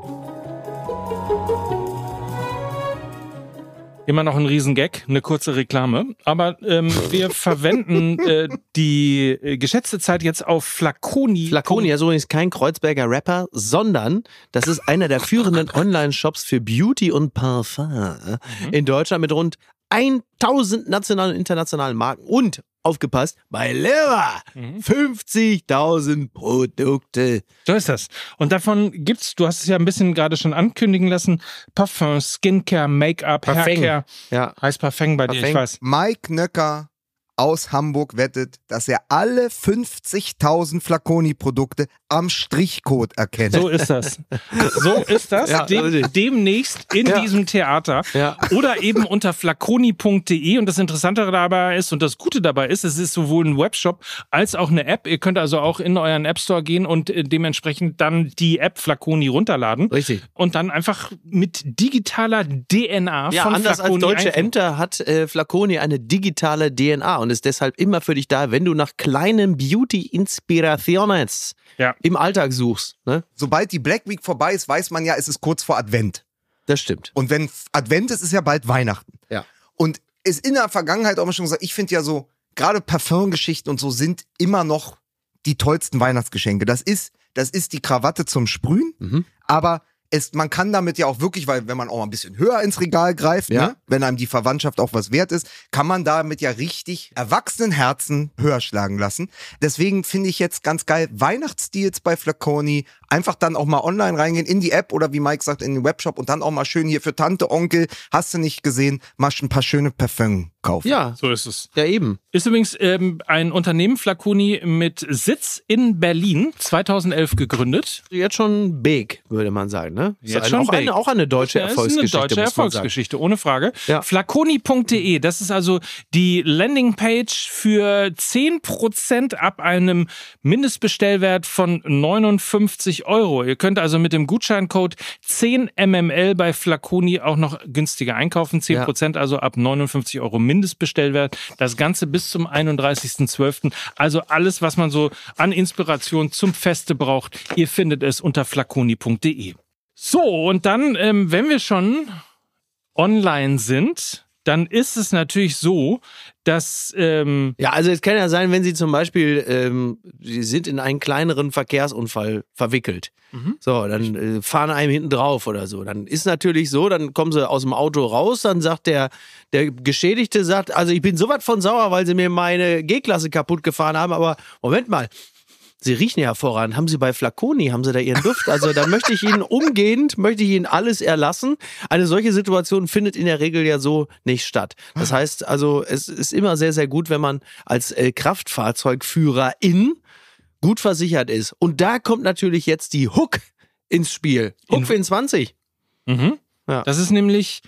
S3: Immer noch ein Riesengag, eine kurze Reklame. Aber ähm, wir verwenden äh, die äh, geschätzte Zeit jetzt auf Flaconi.
S1: Flaconi ist übrigens kein Kreuzberger Rapper, sondern das ist einer der führenden Online-Shops für Beauty und Parfum in Deutschland mit rund 1000 nationalen und internationalen Marken und aufgepasst, bei Lever 50.000 Produkte.
S3: So ist das. Und davon gibt's, du hast es ja ein bisschen gerade schon ankündigen lassen, Parfum, Skincare, Make-up,
S1: Parfum.
S3: Haircare.
S1: Ja.
S3: Heißt Parfum bei dir, ich
S1: Parfum.
S3: weiß.
S2: Mike Nöcker aus Hamburg wettet, dass er alle 50.000 Flaconi-Produkte am Strichcode erkennt.
S3: So ist das. So ist das.
S1: Ja,
S3: Dem, demnächst in
S1: Ja.
S3: diesem Theater.
S1: Ja.
S3: Oder eben unter flaconi.de. Und das Interessante dabei ist und das Gute dabei ist, es ist sowohl ein Webshop als auch eine App. Ihr könnt also auch in euren App Store gehen und äh, dementsprechend dann die App Flaconi runterladen.
S1: Richtig.
S3: Und dann einfach mit digitaler DNA
S1: Ja,
S3: von
S1: anders
S3: Flaconi
S1: als deutsche. Ämter hat äh, Flaconi eine digitale DNA und ist deshalb immer für dich da, wenn du nach kleinen Beauty-Inspiraciones
S3: Ja.
S1: im Alltag suchst. Ne?
S2: Sobald die Black Week vorbei ist, weiß man ja, es ist kurz vor Advent.
S1: Das stimmt.
S2: Und wenn Advent ist, ist ja bald Weihnachten.
S1: Ja.
S2: Und ist in der Vergangenheit auch mal schon gesagt, ich finde ja so, gerade Parfumgeschichten und so sind immer noch die tollsten Weihnachtsgeschenke. Das ist, das ist die Krawatte zum Sprühen,
S1: Mhm.
S2: aber es, man kann damit ja auch wirklich, weil wenn man auch mal ein bisschen höher ins Regal greift,
S1: Ja.
S2: ne, wenn einem die Verwandtschaft auch was wert ist, kann man damit ja richtig erwachsenen Herzen höher schlagen lassen. Deswegen finde ich jetzt ganz geil Weihnachtsdeals bei Flaconi, einfach dann auch mal online reingehen in die App oder wie Mike sagt in den Webshop und dann auch mal schön hier für Tante, Onkel, hast du nicht gesehen, mal ein paar schöne Parfum kaufen.
S1: Ja,
S3: So ist es.
S1: ja eben.
S3: Ist übrigens ähm, ein Unternehmen Flaconi mit Sitz in Berlin, 2011 gegründet.
S1: Jetzt schon big, würde man sagen, ne?
S3: Jetzt
S1: Ist
S3: schon
S1: auch,
S3: big.
S1: eine, auch eine deutsche
S3: Ja, ist
S1: Erfolgsgeschichte.
S3: eine deutsche Erfolgsgeschichte, ohne Frage.
S1: Ja.
S3: Flaconi.de, das ist also die Landingpage für 10% ab einem Mindestbestellwert von 59 Euro. Ihr könnt also mit dem Gutscheincode 10mml bei Flaconi auch noch günstiger einkaufen. 10% also ab 59 Euro Mindestbestellwert. Das Ganze bis zum 31.12. Also alles, was man so an Inspiration zum Feste braucht, ihr findet es unter flaconi.de. So, und dann, ähm, wenn wir schon online sind, dann ist es natürlich so, dass ähm,
S1: Ja, also es kann ja sein, wenn Sie zum Beispiel, ähm, Sie sind in einen kleineren Verkehrsunfall verwickelt.
S3: Mhm.
S1: So, dann äh, fahren einem hinten drauf oder so. Dann ist natürlich so, dann kommen Sie aus dem Auto raus, dann sagt der, der Geschädigte, sagt, also ich bin so was von sauer, weil Sie mir meine G-Klasse kaputt gefahren haben, aber Moment mal. Sie riechen ja hervorragend. Haben Sie bei Flaconi, haben Sie da Ihren Duft? Also da möchte ich Ihnen umgehend, möchte ich Ihnen alles erlassen. Eine solche Situation findet in der Regel ja so nicht statt. Das heißt also, es ist immer sehr, sehr gut, wenn man als äh, Kraftfahrzeugführerin gut versichert ist. Und da kommt natürlich jetzt die Hook ins Spiel. Hook
S3: In-
S1: 24.
S3: Mhm.
S1: Ja.
S3: Das ist nämlich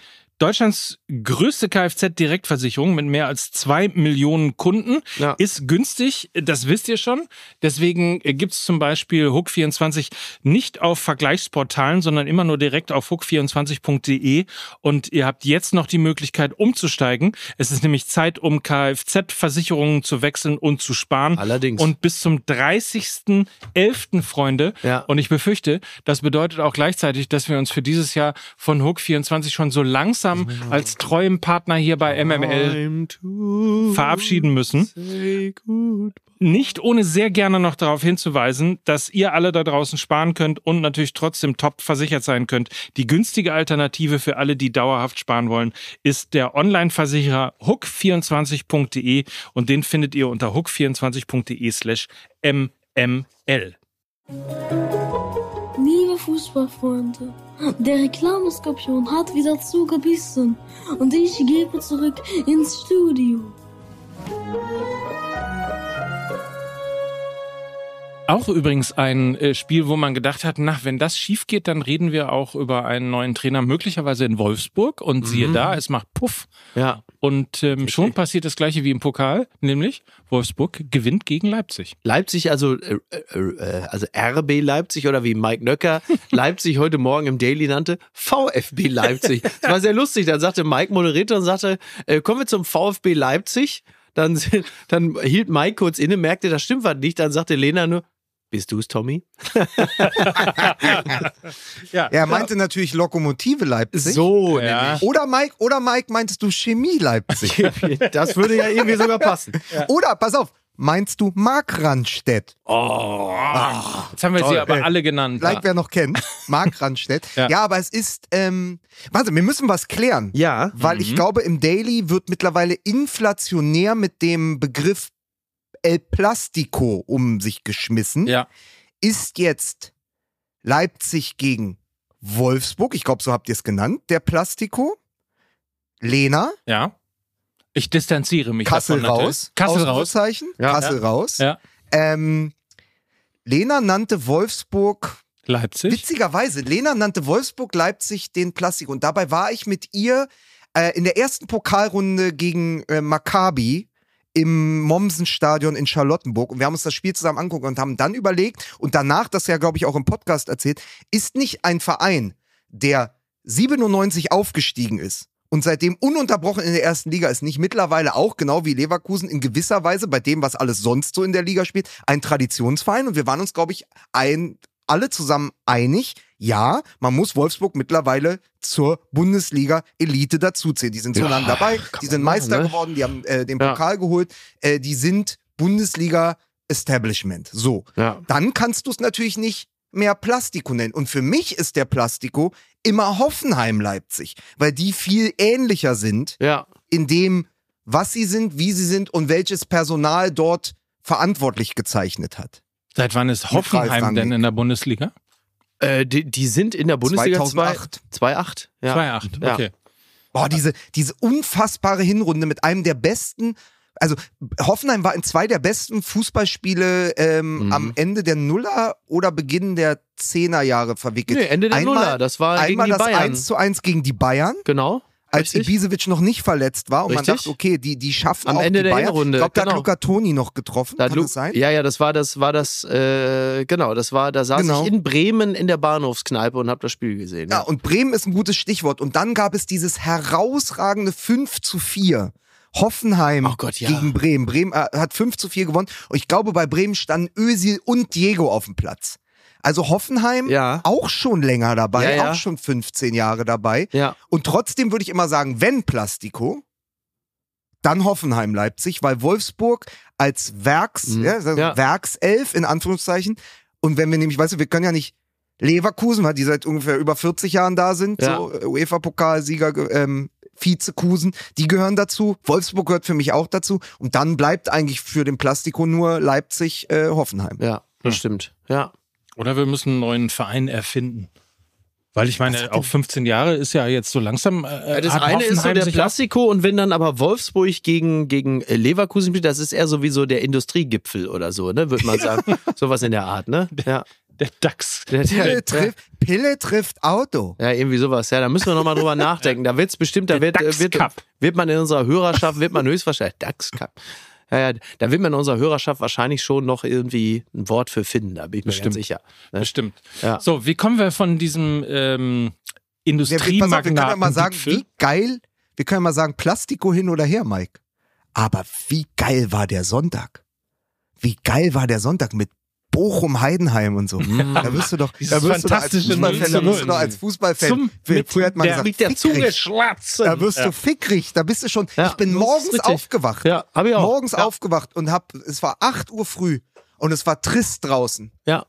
S3: Deutschlands größte Kfz-Direktversicherung mit mehr als zwei Millionen Kunden.
S1: Ja.
S3: Ist günstig, das wisst ihr schon. Deswegen gibt es zum Beispiel Hook24 nicht auf Vergleichsportalen, sondern immer nur direkt auf hook24.de. Und ihr habt jetzt noch die Möglichkeit umzusteigen. Es ist nämlich Zeit, um Kfz-Versicherungen zu wechseln und zu sparen.
S1: Allerdings.
S3: Und bis zum 30.11., Freunde.
S1: Ja.
S3: Und ich befürchte, das bedeutet auch gleichzeitig, dass wir uns für dieses Jahr von Hook24 schon so langsam als treuem Partner hier bei MML verabschieden müssen. Nicht ohne sehr gerne noch darauf hinzuweisen, dass ihr alle da draußen sparen könnt und natürlich trotzdem top versichert sein könnt. Die günstige Alternative für alle, die dauerhaft sparen wollen, ist der Online-Versicherer hook24.de und den findet ihr unter hook24.de slash mml.
S7: Liebe Fußballfreunde, der Reklameskorpion hat wieder zugebissen und ich gebe zurück ins Studio.
S3: Auch übrigens ein äh, Spiel, wo man gedacht hat, na, wenn das schief geht, dann reden wir auch über einen neuen Trainer, möglicherweise in Wolfsburg. Und siehe da, es macht Puff.
S1: Ja.
S3: Und ähm, schon passiert das gleiche wie im Pokal, nämlich Wolfsburg gewinnt gegen Leipzig.
S1: Leipzig, also, äh, äh, äh, also RB Leipzig oder wie Mike Nöcker Leipzig heute Morgen im Daily nannte, VfB Leipzig. Das war sehr lustig. Dann sagte Mike Moderator und sagte, äh, kommen wir zum VfB Leipzig. Dann, dann hielt Mike kurz inne, merkte, das stimmt was nicht. Dann sagte Lena nur, bist du's, Tommy?
S2: Er meinte natürlich Lokomotive Leipzig.
S1: So,
S3: Ja.
S2: Oder Mike, oder Mike meintest du Chemie Leipzig?
S1: Das würde ja irgendwie sogar passen.
S2: Oder, pass auf, meinst du Mark Randstedt?
S3: Jetzt haben wir sie
S1: Toll.
S3: aber alle genannt.
S2: Vielleicht wer noch kennt. Mark Randstedt.
S3: Ja.
S2: ja. aber es ist, ähm, warte, wir müssen was klären.
S1: Ja.
S2: Weil ich glaube, im Daily wird mittlerweile inflationär mit dem Begriff El Plastico um sich geschmissen.
S3: Ja.
S2: Ist jetzt Leipzig gegen Wolfsburg, ich glaube, so habt ihr es genannt, der Plastico. Lena,
S3: Ja. Ich distanziere mich
S2: Kassel
S3: davon
S2: raus.
S3: Kassel raus.
S1: Ja.
S2: Kassel raus.
S3: Ja.
S2: Ähm, Lena nannte Wolfsburg
S3: Leipzig.
S2: Witzigerweise, Lena nannte Wolfsburg-Leipzig den Plastik. Und dabei war ich mit ihr äh, in der ersten Pokalrunde gegen äh, Maccabi im Mommsen-Stadion in Charlottenburg. Und wir haben uns das Spiel zusammen angeguckt und haben dann überlegt, und danach, das ja, glaube ich, auch im Podcast erzählt, ist nicht ein Verein, der 97 aufgestiegen ist und seitdem ununterbrochen in der ersten Liga ist, nicht mittlerweile auch, genau wie Leverkusen, in gewisser Weise, bei dem, was alles sonst so in der Liga spielt, ein Traditionsverein. Und wir waren uns, glaube ich, ein, alle zusammen einig, ja, man muss Wolfsburg mittlerweile zur Bundesliga-Elite dazuzählen. Die sind so
S1: Ja,
S2: lange dabei, die sind
S1: machen,
S2: Meister
S1: ne?
S2: geworden, die haben äh, den
S1: Ja.
S2: Pokal geholt, äh, die sind Bundesliga-Establishment. So,
S1: Ja.
S2: dann kannst du es natürlich nicht mehr Plastico nennen. Und für mich ist der Plastico immer Hoffenheim-Leipzig, weil die viel ähnlicher sind
S1: Ja.
S2: in dem, was sie sind, wie sie sind und welches Personal dort verantwortlich gezeichnet hat.
S3: Seit wann ist Hoffenheim denn in der Bundesliga?
S1: Äh, die, die sind in der Bundesliga
S2: 2008.
S1: 2-8. Ja.
S3: 2-8,
S1: Ja.
S3: okay.
S2: Boah, diese, diese unfassbare Hinrunde mit einem der besten. Also Hoffenheim war in zwei der besten Fußballspiele ähm,
S1: Mhm.
S2: am Ende der Nuller oder Beginn der Zehnerjahre verwickelt.
S1: Nee, Ende der
S2: einmal,
S1: Nuller, das war gegen
S2: einmal
S1: die
S2: das
S1: Bayern.
S2: 1 zu 1 gegen die Bayern,
S1: Genau.
S2: Als
S1: Richtig.
S2: Ibisevic noch nicht verletzt war und man
S1: Richtig.
S2: dachte, okay, die, die schaffen
S1: Am
S2: auch
S1: Ende
S2: die
S1: der
S2: Bayern.
S1: Hinrunde,
S2: Ich glaube, da hat
S1: genau.
S2: Luca Toni noch getroffen,
S1: Da hat
S2: kann
S1: Lu-
S2: das sein?
S1: Ja, ja, das war das, war das, äh, genau, das war, da saß
S2: Genau.
S1: ich in Bremen in der Bahnhofskneipe und habe das Spiel gesehen.
S2: Ja, und Bremen ist ein gutes Stichwort. Und dann gab es dieses herausragende 5 zu 4. Hoffenheim
S1: Oh Gott, ja.
S2: gegen Bremen. Bremen äh, hat 5 zu 4 gewonnen. Und ich glaube, bei Bremen standen Özil und Diego auf dem Platz. Also Hoffenheim
S1: Ja.
S2: auch schon länger dabei,
S1: Ja, ja.
S2: auch schon 15 Jahre dabei.
S1: Ja.
S2: Und trotzdem würde ich immer sagen, wenn Plastico, dann Hoffenheim Leipzig, weil Wolfsburg als Werks,
S1: Mhm.
S2: ja, also
S1: Ja.
S2: Werkself in Anführungszeichen. Und wenn wir nämlich, weißt du, wir können ja nicht Leverkusen, weil die seit ungefähr über 40 Jahren da sind,
S1: Ja.
S2: so äh, UEFA-Pokalsieger, ähm, Vizekusen, die gehören dazu. Wolfsburg gehört für mich auch dazu. Und dann bleibt eigentlich für den Plastico nur Leipzig, äh, Hoffenheim.
S1: Ja, das stimmt. Ja.
S3: Oder wir müssen einen neuen Verein erfinden. Weil ich meine, auch
S2: denn-
S3: 15 Jahre ist ja jetzt so langsam. Äh,
S1: Das eine ist so
S3: Hoffenheim
S1: der
S3: sich
S1: Plastico und wenn dann aber Wolfsburg gegen, gegen äh, Leverkusen spielt, das ist eher sowieso der Industriegipfel oder so, ne, würde man sagen. Sowas in der Art, ne? Ja.
S3: Der DAX.
S1: Der, der,
S2: Pille, trifft, Pille trifft Auto.
S1: ja, irgendwie sowas. Ja, da müssen wir nochmal drüber nachdenken. Da wird's bestimmt, da wird, äh, wird,
S3: DAX-Cup.
S1: wird man in unserer Hörerschaft, wird man höchstwahrscheinlich, DAX Cup. Ja, ja, da wird man in unserer Hörerschaft wahrscheinlich schon noch irgendwie ein Wort für finden, da bin ich mir
S3: Bestimmt.
S1: ganz sicher. Ne?
S3: Bestimmt.
S1: Ja.
S3: So, wie kommen wir von diesem ähm,
S2: Ja, wir, können ja mal sagen, wie geil, wir können ja mal sagen, Plastico hin oder her, Mike. Aber wie geil war der Sonntag? Wie geil war der Sonntag mit Bochum, Heidenheim und so. Da wirst du doch, da wirst du doch als Fußballfan,
S3: 0 zu
S2: da wirst du
S3: 0.
S2: doch als Fußballfan,
S3: Zum-
S2: früher
S3: mit
S2: hat man
S3: der-
S2: gesagt,
S3: mit der Zunge schlatzen.
S2: Da wirst
S3: Ja.
S2: du fickrig, da bist du schon,
S1: Ja,
S2: ich bin morgens aufgewacht.
S1: Ja, hab ich auch.
S2: Morgens
S1: ja.
S2: aufgewacht und hab, es war 8 Uhr früh und es war trist draußen.
S1: Ja.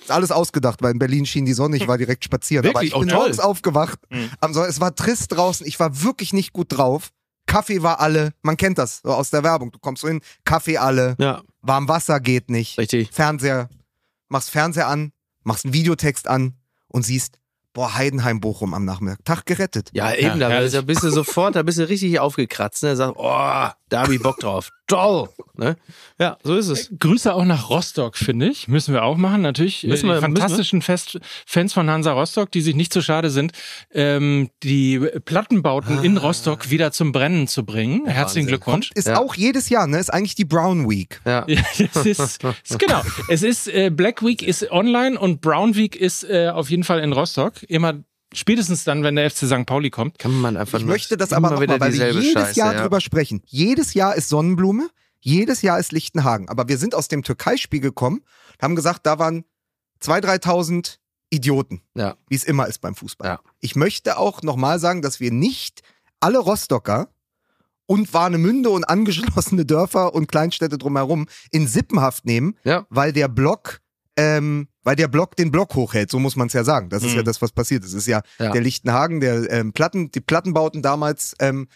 S2: Ist alles ausgedacht, weil in Berlin schien die Sonne, ich war direkt spazieren. Aber
S1: Wirklich?
S2: ich bin
S1: Oh, toll.
S2: morgens aufgewacht.
S3: Mhm.
S2: Am Sonntag, es war trist draußen, ich war wirklich nicht gut drauf. Kaffee war alle, man kennt das so aus der Werbung. Du kommst so hin, Kaffee alle,
S1: Ja,
S2: warm Wasser geht nicht.
S1: richtig.
S2: Fernseher, machst Fernseher an, machst einen Videotext an und siehst, boah, Heidenheim Bochum am Nachmittag. Tag gerettet.
S1: Ja, eben, da,
S3: herrlich.
S1: da bist du sofort, da bist du richtig aufgekratzt, ne? Sagst, oh, da hab ich Bock drauf. Toll! Ne? Ja, so ist es.
S3: Grüße auch nach Rostock, finde ich. Müssen wir auch machen, natürlich.
S1: Müssen
S3: äh,
S1: wir-
S3: die fantastischen Fest Fans von Hansa Rostock, die sich nicht so schade sind, ähm, die Plattenbauten in Rostock wieder zum Brennen zu bringen. Herzlichen
S1: Ah. Wahnsinn.
S3: Glückwunsch.
S2: Ist
S1: Ja.
S2: auch jedes Jahr, ne? Ist eigentlich die Brown Week.
S1: Ja.
S3: Ja, es ist, es ist genau. Es ist äh, Black Week ist online und Brown Week ist äh, auf jeden Fall in Rostock. Immer spätestens dann, wenn der FC St. Pauli kommt.
S1: Kann man einfach
S2: Ich möchte das aber nochmal, weil wir jedes
S1: Scheiße,
S2: Jahr
S1: ja.
S2: drüber sprechen. Jedes Jahr ist Sonnenblume, jedes Jahr ist Lichtenhagen. Aber wir sind aus dem Türkei-Spiel gekommen und haben gesagt, da waren 2.000, 3.000 Idioten,
S1: Ja.
S2: wie es immer ist beim Fußball.
S1: Ja.
S2: Ich möchte auch nochmal sagen, dass wir nicht alle Rostocker und Warnemünde und angeschlossene Dörfer und Kleinstädte drumherum in Sippenhaft nehmen,
S1: Ja.
S2: weil der Block, ähm, weil der Block den Block hochhält, so muss man es ja sagen. Das ist
S3: Mhm.
S2: ja das, was passiert ist. Es ist ja,
S1: Ja.
S2: der Lichtenhagen, der ähm, Platten, die Plattenbauten damals, ähm,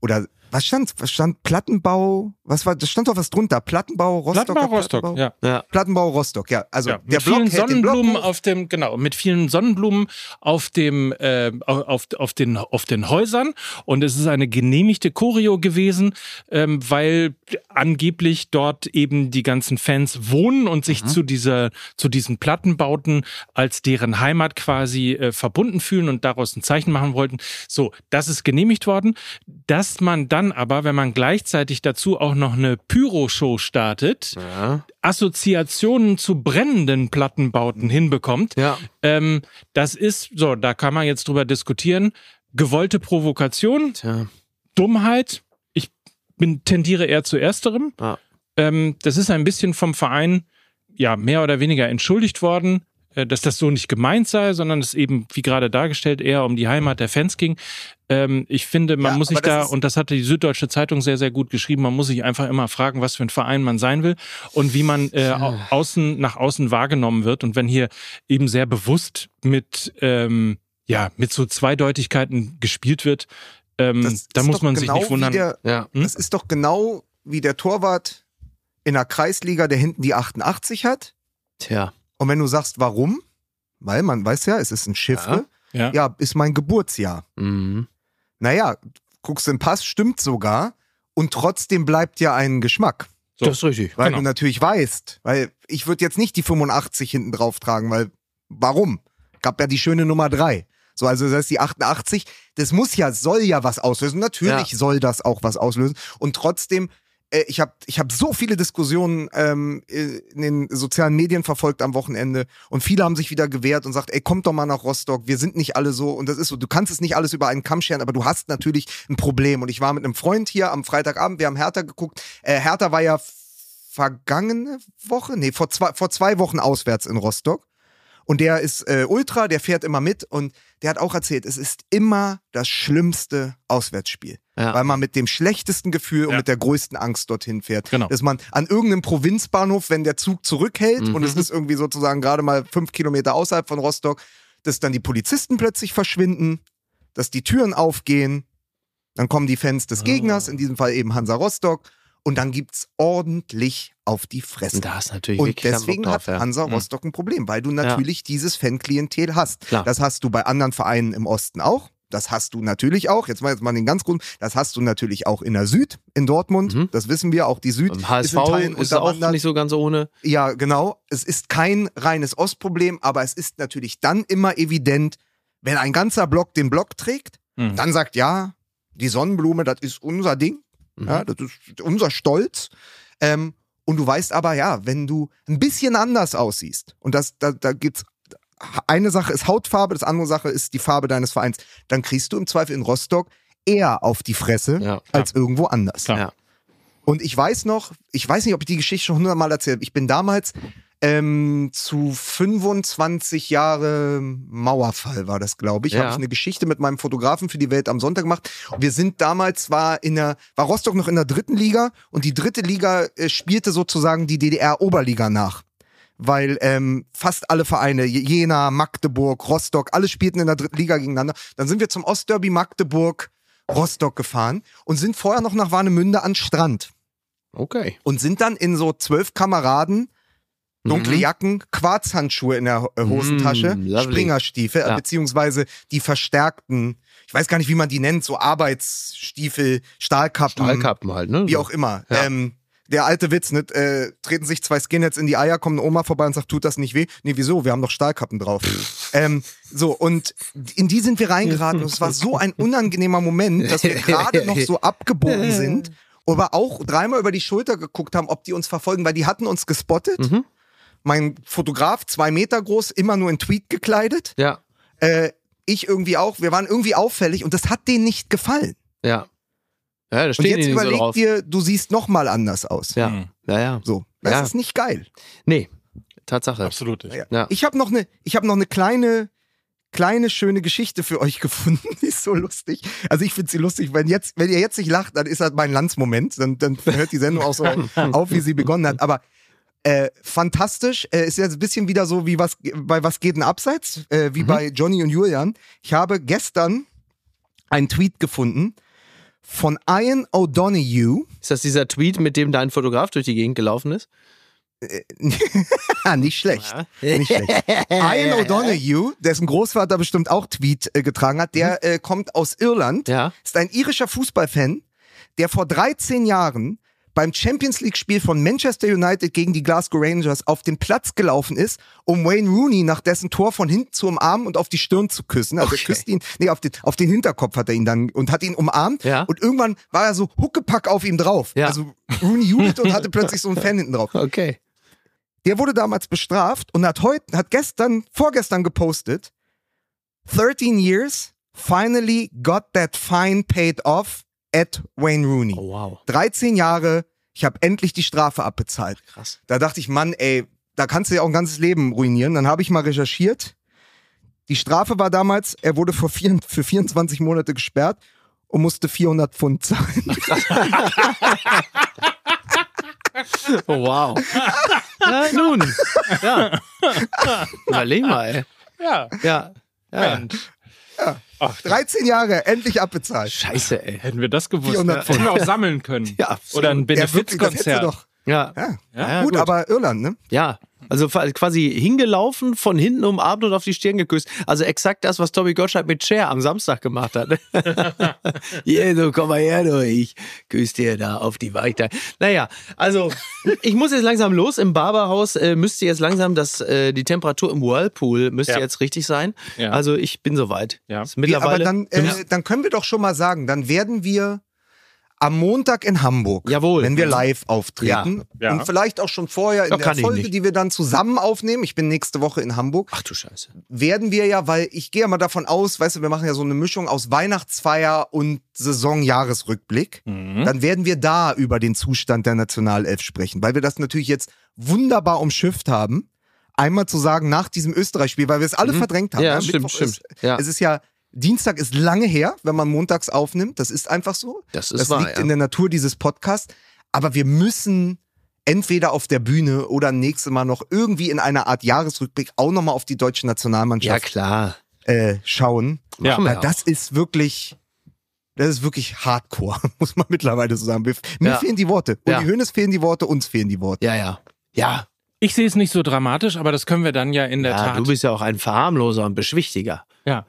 S2: oder was stand? Was stand Plattenbau? Was war? Das stand doch was drunter. Plattenbau Rostock.
S3: Plattenbau Rostock, ja.
S1: Ja.
S2: Plattenbau Rostock, ja. Also
S3: Ja,
S2: der
S3: mit
S2: Block
S3: vielen
S2: hält den Block
S3: Sonnenblumen
S2: hoch.
S3: auf dem genau mit vielen Sonnenblumen auf dem äh, auf, auf den auf den Häusern und es ist eine genehmigte Choreo gewesen, ähm, weil angeblich dort eben die ganzen Fans wohnen und
S2: Mhm.
S3: sich zu dieser zu diesen Plattenbauten als deren Heimat quasi äh, verbunden fühlen und daraus ein Zeichen machen wollten. So, das ist genehmigt worden, dass man dann aber, wenn man gleichzeitig dazu auch noch eine Pyro-Show startet,
S1: Ja.
S3: Assoziationen zu brennenden Plattenbauten hinbekommt.
S1: Ja.
S3: Ähm, das ist, so, da kann man jetzt drüber diskutieren. Gewollte Provokation,
S1: Tja.
S3: Dummheit. Ich bin, tendiere eher zu ersterem.
S1: Ja.
S3: Ähm, das ist ein bisschen vom Verein, ja, mehr oder weniger entschuldigt worden, dass das so nicht gemeint sei, sondern es eben, wie gerade dargestellt, eher um die Heimat der Fans ging. Ähm, ich finde, man
S2: Ja,
S3: muss sich da, und das hatte die Süddeutsche Zeitung sehr, sehr gut geschrieben, man muss sich einfach immer fragen, was für ein Verein man sein will und wie man äh, au- außen, nach außen wahrgenommen wird. Und wenn hier eben sehr bewusst mit, ähm, ja, mit so Zweideutigkeiten gespielt wird, ähm, da muss man sich
S2: genau
S3: nicht wundern.
S2: Wie der,
S1: Ja.
S3: Hm?
S2: Das ist doch genau wie der Torwart in der Kreisliga, der hinten die 88 hat.
S1: Tja.
S2: Und wenn du sagst, warum? weil man weiß ja, es ist ein Chiffre.
S3: Ja.
S2: Ja, ist mein Geburtsjahr.
S1: Mhm.
S2: Naja, guckst den Pass, stimmt sogar. Und trotzdem bleibt ja ein Geschmack.
S3: So.
S1: Das ist richtig.
S2: Weil
S3: Genau.
S2: du natürlich weißt, weil ich würde jetzt nicht die 85 hinten drauf tragen, weil warum? Gab ja die schöne Nummer 3. So, also das heißt die 88, das muss ja, soll ja was auslösen. Natürlich soll das auch was auslösen. Und trotzdem, ich habe ich hab so viele Diskussionen ähm, äh, in den sozialen Medien verfolgt am Wochenende und viele haben sich wieder gewehrt und sagt, ey, kommt doch mal nach Rostock, wir sind nicht alle so und das ist so, du kannst es nicht alles über einen Kamm scheren, aber du hast natürlich ein Problem. Und ich war mit einem Freund hier am Freitagabend, wir haben Hertha geguckt. Äh, Hertha war ja vergangene Woche, nee, vor zwei, vor zwei Wochen auswärts in Rostock. Und der ist äh, Ultra, der fährt immer mit und der hat auch erzählt, es ist immer das schlimmste Auswärtsspiel.
S1: Ja.
S2: Weil man mit dem schlechtesten Gefühl und
S3: Ja.
S2: mit der größten Angst dorthin fährt.
S3: Genau.
S2: Dass man an irgendeinem Provinzbahnhof, wenn der Zug zurückhält und
S1: Mhm.
S2: es ist irgendwie sozusagen gerade mal fünf Kilometer außerhalb von Rostock, dass dann die Polizisten plötzlich verschwinden, dass die Türen aufgehen, dann kommen die Fans des Gegners, in diesem Fall eben Hansa Rostock, und dann gibt's ordentlich auf die Fresse.
S1: Und da ist natürlich
S2: Und deswegen
S1: Bock
S2: hat
S1: drauf, ja.
S2: Hansa Rostock ein Problem, weil du natürlich dieses Fanklientel hast.
S1: Klar.
S2: Das hast du bei anderen Vereinen im Osten auch. Das hast du natürlich auch. Jetzt mal jetzt mal den ganz Grund. Das hast du natürlich auch in der Süd, in Dortmund.
S1: Mhm.
S2: Das wissen wir. Auch die Süd
S1: Beim
S2: ist
S1: HSV
S2: in Teilen
S1: ist, auch nicht so ganz ohne.
S2: Ja, genau. Es ist kein reines Ostproblem, aber es ist natürlich dann immer evident, wenn ein ganzer Block den Block trägt,
S3: Mhm.
S2: dann sagt ja, die Sonnenblume, das ist unser Ding.
S1: Mhm.
S2: Ja, das ist unser Stolz. Ähm, und du weißt aber, ja, wenn du ein bisschen anders aussiehst, und das, da, da gibt's eine Sache ist Hautfarbe, das andere Sache ist die Farbe deines Vereins, dann kriegst du im Zweifel in Rostock eher auf die Fresse
S1: Ja.
S2: als irgendwo anders.
S1: Ja.
S2: Und ich weiß noch, ich weiß nicht, ob ich die Geschichte schon hundertmal erzählt habe. Ich bin damals ähm, zu 25 Jahre Mauerfall war das, glaube ich.
S1: Ja.
S2: Habe ich eine Geschichte mit meinem Fotografen für die Welt am Sonntag gemacht. Und wir sind damals war in der war Rostock noch in der dritten Liga und die dritte Liga äh, spielte sozusagen die DDR Oberliga nach. Weil ähm, fast alle Vereine, Je- Jena, Magdeburg, Rostock, alle spielten in der dritten Liga gegeneinander. Dann sind wir zum Ostderby Magdeburg, Rostock gefahren und sind vorher noch nach Warnemünde an Strand
S1: Okay.
S2: und sind dann in so zwölf Kameraden, dunkle
S1: Mhm.
S2: Jacken, Quarzhandschuhe in der äh, Hosentasche,
S1: Mm.
S2: Springerstiefel,
S1: Ja.
S2: beziehungsweise die verstärkten, ich weiß gar nicht, wie man die nennt, so Arbeitsstiefel, Stahlkappen,
S1: Stahlkappen halt, ne?
S2: wie auch immer.
S1: Ja.
S2: Ähm, der alte Witz, nicht? Äh, treten sich zwei Skinheads in die Eier, kommt eine Oma vorbei und sagt, tut das nicht weh? Nee, wieso? Wir haben doch Stahlkappen drauf. ähm, so, und in die sind wir reingeraten und es war so ein unangenehmer Moment, dass wir gerade noch so abgebogen sind, aber auch dreimal über die Schulter geguckt haben, ob die uns verfolgen, weil die hatten uns gespottet.
S1: Mhm.
S2: Mein Fotograf, zwei Meter groß, immer nur in Tweet gekleidet.
S1: Ja,
S2: Äh, ich irgendwie auch. Wir waren irgendwie auffällig und das hat denen nicht gefallen.
S1: ja. Ja, da
S2: Und
S1: stehen die
S2: jetzt
S1: so
S2: überleg
S1: drauf.
S2: dir, du siehst noch mal anders aus.
S1: Ja,
S3: Mhm.
S1: ja, ja.
S2: So, das
S1: Ja.
S2: ist nicht geil.
S1: Nee, Tatsache.
S3: Absolut.
S2: Ja.
S1: Ja.
S2: Ich habe noch eine, ich habe noch eine kleine, kleine schöne Geschichte für euch gefunden. Die ist so lustig. Also ich finde sie lustig. Wenn jetzt, wenn ihr jetzt nicht lacht, dann ist das mein Landsmoment. Dann, dann hört die Sendung auch so auf, wie sie begonnen hat. Aber äh, fantastisch. Äh, ist jetzt ein bisschen wieder so wie was bei was geht denn abseits, äh, wie bei Johnny und Julian. Ich habe gestern einen Tweet gefunden von Ian O'Donoghue.
S1: Ist das dieser Tweet, mit dem dein Fotograf durch die Gegend gelaufen ist?
S2: Ah, nicht schlecht. Nicht schlecht. Ian O'Donoghue, dessen Großvater bestimmt auch Tweet äh, getragen hat, der äh, kommt aus Irland,
S1: Ja.
S2: ist ein irischer Fußballfan, der vor 13 Jahren beim Champions League Spiel von Manchester United gegen die Glasgow Rangers auf den Platz gelaufen ist, um Wayne Rooney nach dessen Tor von hinten zu umarmen und auf die Stirn zu küssen. Also er
S1: Okay.
S2: küsst ihn, nee, auf den, auf den Hinterkopf hat er ihn dann und hat ihn umarmt.
S1: Ja.
S2: Und irgendwann war er so Huckepack auf ihm drauf.
S1: Ja.
S2: Also Rooney jubelte und hatte plötzlich so einen Fan hinten drauf.
S1: Okay.
S2: Der wurde damals bestraft und hat heute, hat gestern, vorgestern gepostet, 13 years, finally got that fine paid off at Wayne Rooney.
S1: Oh, wow.
S2: 13 Jahre, ich habe endlich die Strafe abbezahlt.
S1: Krass.
S2: Da dachte ich, Mann, ey, da kannst du ja auch ein ganzes Leben ruinieren. Dann habe ich mal recherchiert. Die Strafe war damals, er wurde für, vier, für 24 Monate gesperrt und musste 400 Pfund zahlen.
S1: Oh, wow. Na, nun. Ja. Überleg mal, ey.
S3: Ja.
S1: Ja. Ja.
S3: Mensch. Ach,
S2: 13 Jahre, endlich abbezahlt.
S1: Scheiße, ey.
S3: hätten wir das gewusst.
S2: 400
S3: Ne? Hätten wir auch sammeln können.
S1: Ja, absolut.
S3: Oder ein
S2: Ja,
S3: Benefizkonzert.
S2: doch.
S1: Ja.
S2: Ja.
S3: Ja,
S2: gut,
S3: gut.
S2: aber Irland, ne?
S1: Ja. Also quasi hingelaufen, von hinten umarmt und auf die Stirn geküsst. Also exakt das, was Tommy Gottschalk mit Cher am Samstag gemacht hat. Hier, so komm mal her, du. Ich küsse dir da auf die Weite. Naja, also ich muss jetzt langsam los. Im Barberhaus äh, müsste jetzt langsam das, äh, die Temperatur im Whirlpool müsste
S3: Ja.
S1: jetzt richtig sein.
S3: Ja.
S1: Also ich bin soweit.
S3: Ja.
S1: Ist mittlerweile.
S2: aber dann, äh, dann können wir doch schon mal sagen, dann werden wir am Montag in Hamburg,
S1: Jawohl.
S2: wenn wir live auftreten
S3: Ja. Ja.
S2: und vielleicht auch schon vorher in
S1: Da
S2: der Folge, die wir dann zusammen aufnehmen, ich bin nächste Woche in Hamburg,
S1: Ach du Scheiße.
S2: werden wir ja, weil ich gehe ja mal davon aus, weißt du, wir machen ja so eine Mischung aus Weihnachtsfeier und Saisonjahresrückblick,
S3: Mhm.
S2: dann werden wir da über den Zustand der Nationalelf sprechen, weil wir das natürlich jetzt wunderbar umschifft haben. Einmal zu sagen, nach diesem Österreich-Spiel, weil wir es alle verdrängt haben.
S1: Mhm. Ja, stimmt,
S2: Mittwoch
S1: stimmt.
S2: Ist,
S1: Ja.
S2: Es ist ja, Dienstag ist lange her, wenn man montags aufnimmt. Das ist einfach so.
S1: Das ist
S2: das
S1: wahr,
S2: liegt
S1: ja.
S2: in der Natur dieses Podcasts. Aber wir müssen entweder auf der Bühne oder nächstes Mal noch irgendwie in einer Art Jahresrückblick auch nochmal auf die deutsche
S1: Ja,
S2: Nationalmannschaft
S1: klar.
S2: äh, schauen.
S3: Ja.
S2: Weil das ist wirklich, das ist wirklich Hardcore, muss man mittlerweile so sagen. Mir
S1: Ja.
S2: fehlen die Worte. Und
S1: Ja.
S2: die Hönes fehlen die Worte, uns fehlen die Worte.
S1: Ja, ja. Ja,
S3: Ich sehe es nicht so dramatisch, aber das können wir dann ja in der
S1: ja
S3: Tat.
S1: du bist ja auch ein Verharmloser und Beschwichtiger.
S3: ja.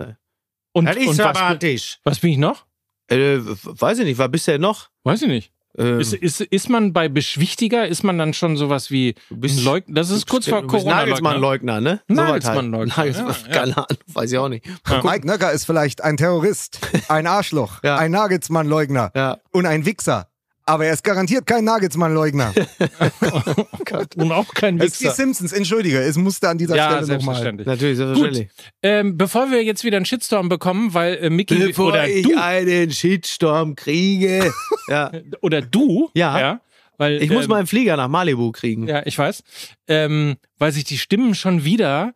S3: Und, und was, was bin ich noch?
S1: Äh, weiß ich nicht, was bist du denn noch?
S3: Weiß ich nicht.
S1: Ähm,
S3: Ist, ist, ist man bei Beschwichtiger, ist man dann schon sowas wie
S1: bist-
S3: ein Leugner? Das ist kurz vor
S1: du bist
S3: Corona.
S1: Nagelsmann-Leugner, ne? So was halt.
S3: Nagelsmann-Leugner,
S1: Nagelsmann,
S3: ja, ja.
S1: keine Ahnung, weiß ich auch nicht.
S2: Mike Nöcker ist vielleicht ein Terrorist, ein Arschloch,
S1: Ja.
S2: ein Nagelsmann-Leugner
S1: Ja.
S2: und ein Wichser. Aber er ist garantiert kein Nagelsmann-Leugner.
S3: Und auch kein
S2: Es ist die
S3: Wichser.
S2: Simpsons, entschuldige, es musste an dieser
S3: Ja,
S2: Stelle nochmal.
S3: selbstverständlich.
S1: Natürlich, selbstverständlich.
S3: Ähm, bevor wir jetzt wieder einen Shitstorm bekommen, weil äh, Mickey
S1: Bevor
S3: oder
S1: ich
S3: du
S1: einen Shitstorm kriege. ja.
S3: oder du,
S1: Ja.
S3: weil
S1: Ich muss
S3: ähm,
S1: mal einen Flieger nach Malibu kriegen.
S3: Ja, ich weiß. Ähm, weil sich die Stimmen schon wieder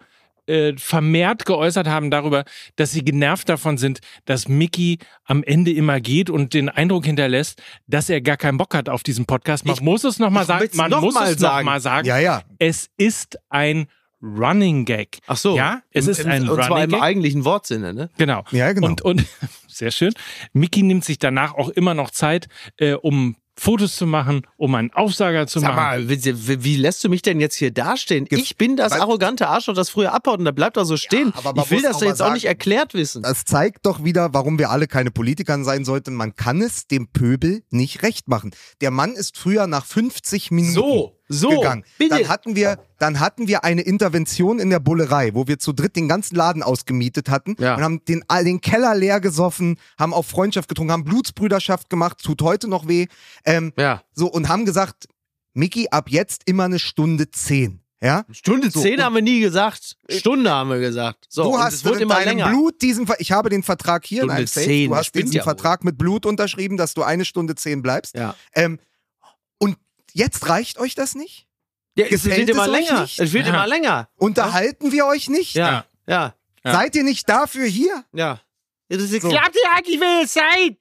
S3: äh, vermehrt geäußert haben darüber, dass sie genervt davon sind, dass Mickey am Ende immer geht und den Eindruck hinterlässt, dass er gar keinen Bock hat auf diesen Podcast. Man
S1: Ich-
S3: muss es nochmal sagen. Man
S1: noch
S3: muss
S1: mal
S3: es noch
S1: sagen.
S2: Ja, ja.
S3: Es ist ein Running Gag.
S1: Ach so.
S3: Ja, es
S1: Im-
S3: ist
S1: im-
S3: ein
S1: Und zwar
S3: Running
S1: im
S3: Gag.
S1: eigentlichen Wortsinne, ne?
S3: Genau.
S2: Ja, genau.
S3: Und, und sehr schön. Mickey nimmt sich danach auch immer noch Zeit, äh, um Fotos zu machen, um einen Aufsager zu
S1: Sag
S3: machen.
S1: mal, wie, wie- lässt du mich denn jetzt hier dastehen? Ich bin das arrogante Arschloch, das früher abhaut und da bleibt er so stehen.
S2: aber man
S1: ich will das
S2: auch
S1: jetzt auch
S2: sagen-
S1: nicht erklärt wissen.
S2: Das zeigt doch wieder, warum wir alle keine Politiker sein sollten. Man kann es dem Pöbel nicht recht machen. Der Mann ist früher nach 50 Minuten
S1: So, so,
S2: gegangen.
S1: bitte.
S2: Dann hatten wir, dann hatten wir eine Intervention in der Bullerei, wo wir zu dritt den ganzen Laden ausgemietet hatten
S1: Ja.
S2: und haben den, all- den Keller leer gesoffen, haben auf Freundschaft getrunken, haben Blutsbrüderschaft gemacht, tut heute noch weh. Ähm,
S1: Ja.
S2: so und haben gesagt, Mickey, ab jetzt immer eine Stunde zehn. Ja?
S1: Stunde
S2: So,
S1: zehn haben wir nie gesagt. Stunde haben wir gesagt. So,
S2: du hast
S1: es wird
S2: mit
S1: immer
S2: deinem
S1: länger.
S2: Blut diesen, Ver ich habe den Vertrag hier in
S1: Stunde
S2: einem Safe. du hast diesen. Vertrag mit Blut unterschrieben, dass du eine Stunde zehn bleibst.
S1: Ja.
S2: Ähm, jetzt reicht euch das nicht?
S1: ja es wird immer länger.
S2: nicht?
S1: Es wird
S3: Ja.
S1: immer länger.
S2: Unterhalten wir euch nicht?
S1: Ja. Ja.
S3: Ja.
S2: Seid ihr nicht dafür hier?
S1: Ja. Das ist
S2: So.
S1: klappt ja eigentlich, wenn es Zeit.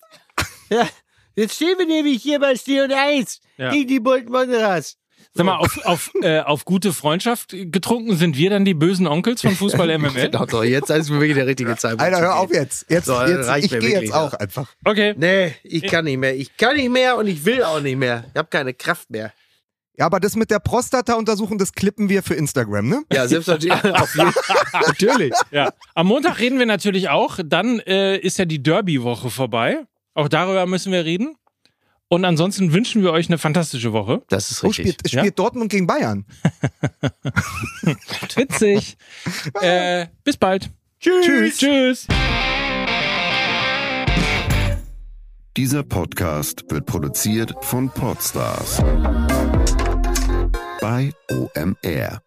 S1: Ja. Jetzt stehen wir nämlich hier bei Stil und Eins
S3: Ja.
S1: gegen die Bolton Wanderers.
S3: Sag mal, auf, auf, äh, auf gute Freundschaft getrunken sind wir dann die bösen Onkels von Fußball MML?
S1: Genau, so, jetzt ist wirklich der richtige Zeitpunkt.
S2: Alter, hör auf jetzt. Jetzt,
S1: So,
S2: jetzt
S1: reicht
S2: ich
S1: mir
S2: gehe
S1: wirklich,
S2: jetzt auch
S1: ja.
S2: einfach.
S3: Okay.
S1: Nee, ich kann nicht mehr. Ich kann nicht mehr und ich will auch nicht mehr. Ich habe keine Kraft mehr.
S2: Ja, aber das mit der Prostata-Untersuchung, das klippen wir für Instagram, ne?
S1: Ja, selbstverständlich. Natürlich.
S3: Ja. Am Montag reden wir natürlich auch. Dann äh, ist ja die Derby-Woche vorbei. Auch darüber müssen wir reden. Und ansonsten wünschen wir euch eine fantastische Woche.
S1: Das ist
S2: Oh,
S1: richtig.
S2: spielt,
S3: Ja?
S2: spielt Dortmund gegen Bayern.
S3: Witzig. äh, bis bald.
S2: Tschüss.
S3: Tschüss.
S8: Dieser Podcast wird produziert von Podstars bei OMR.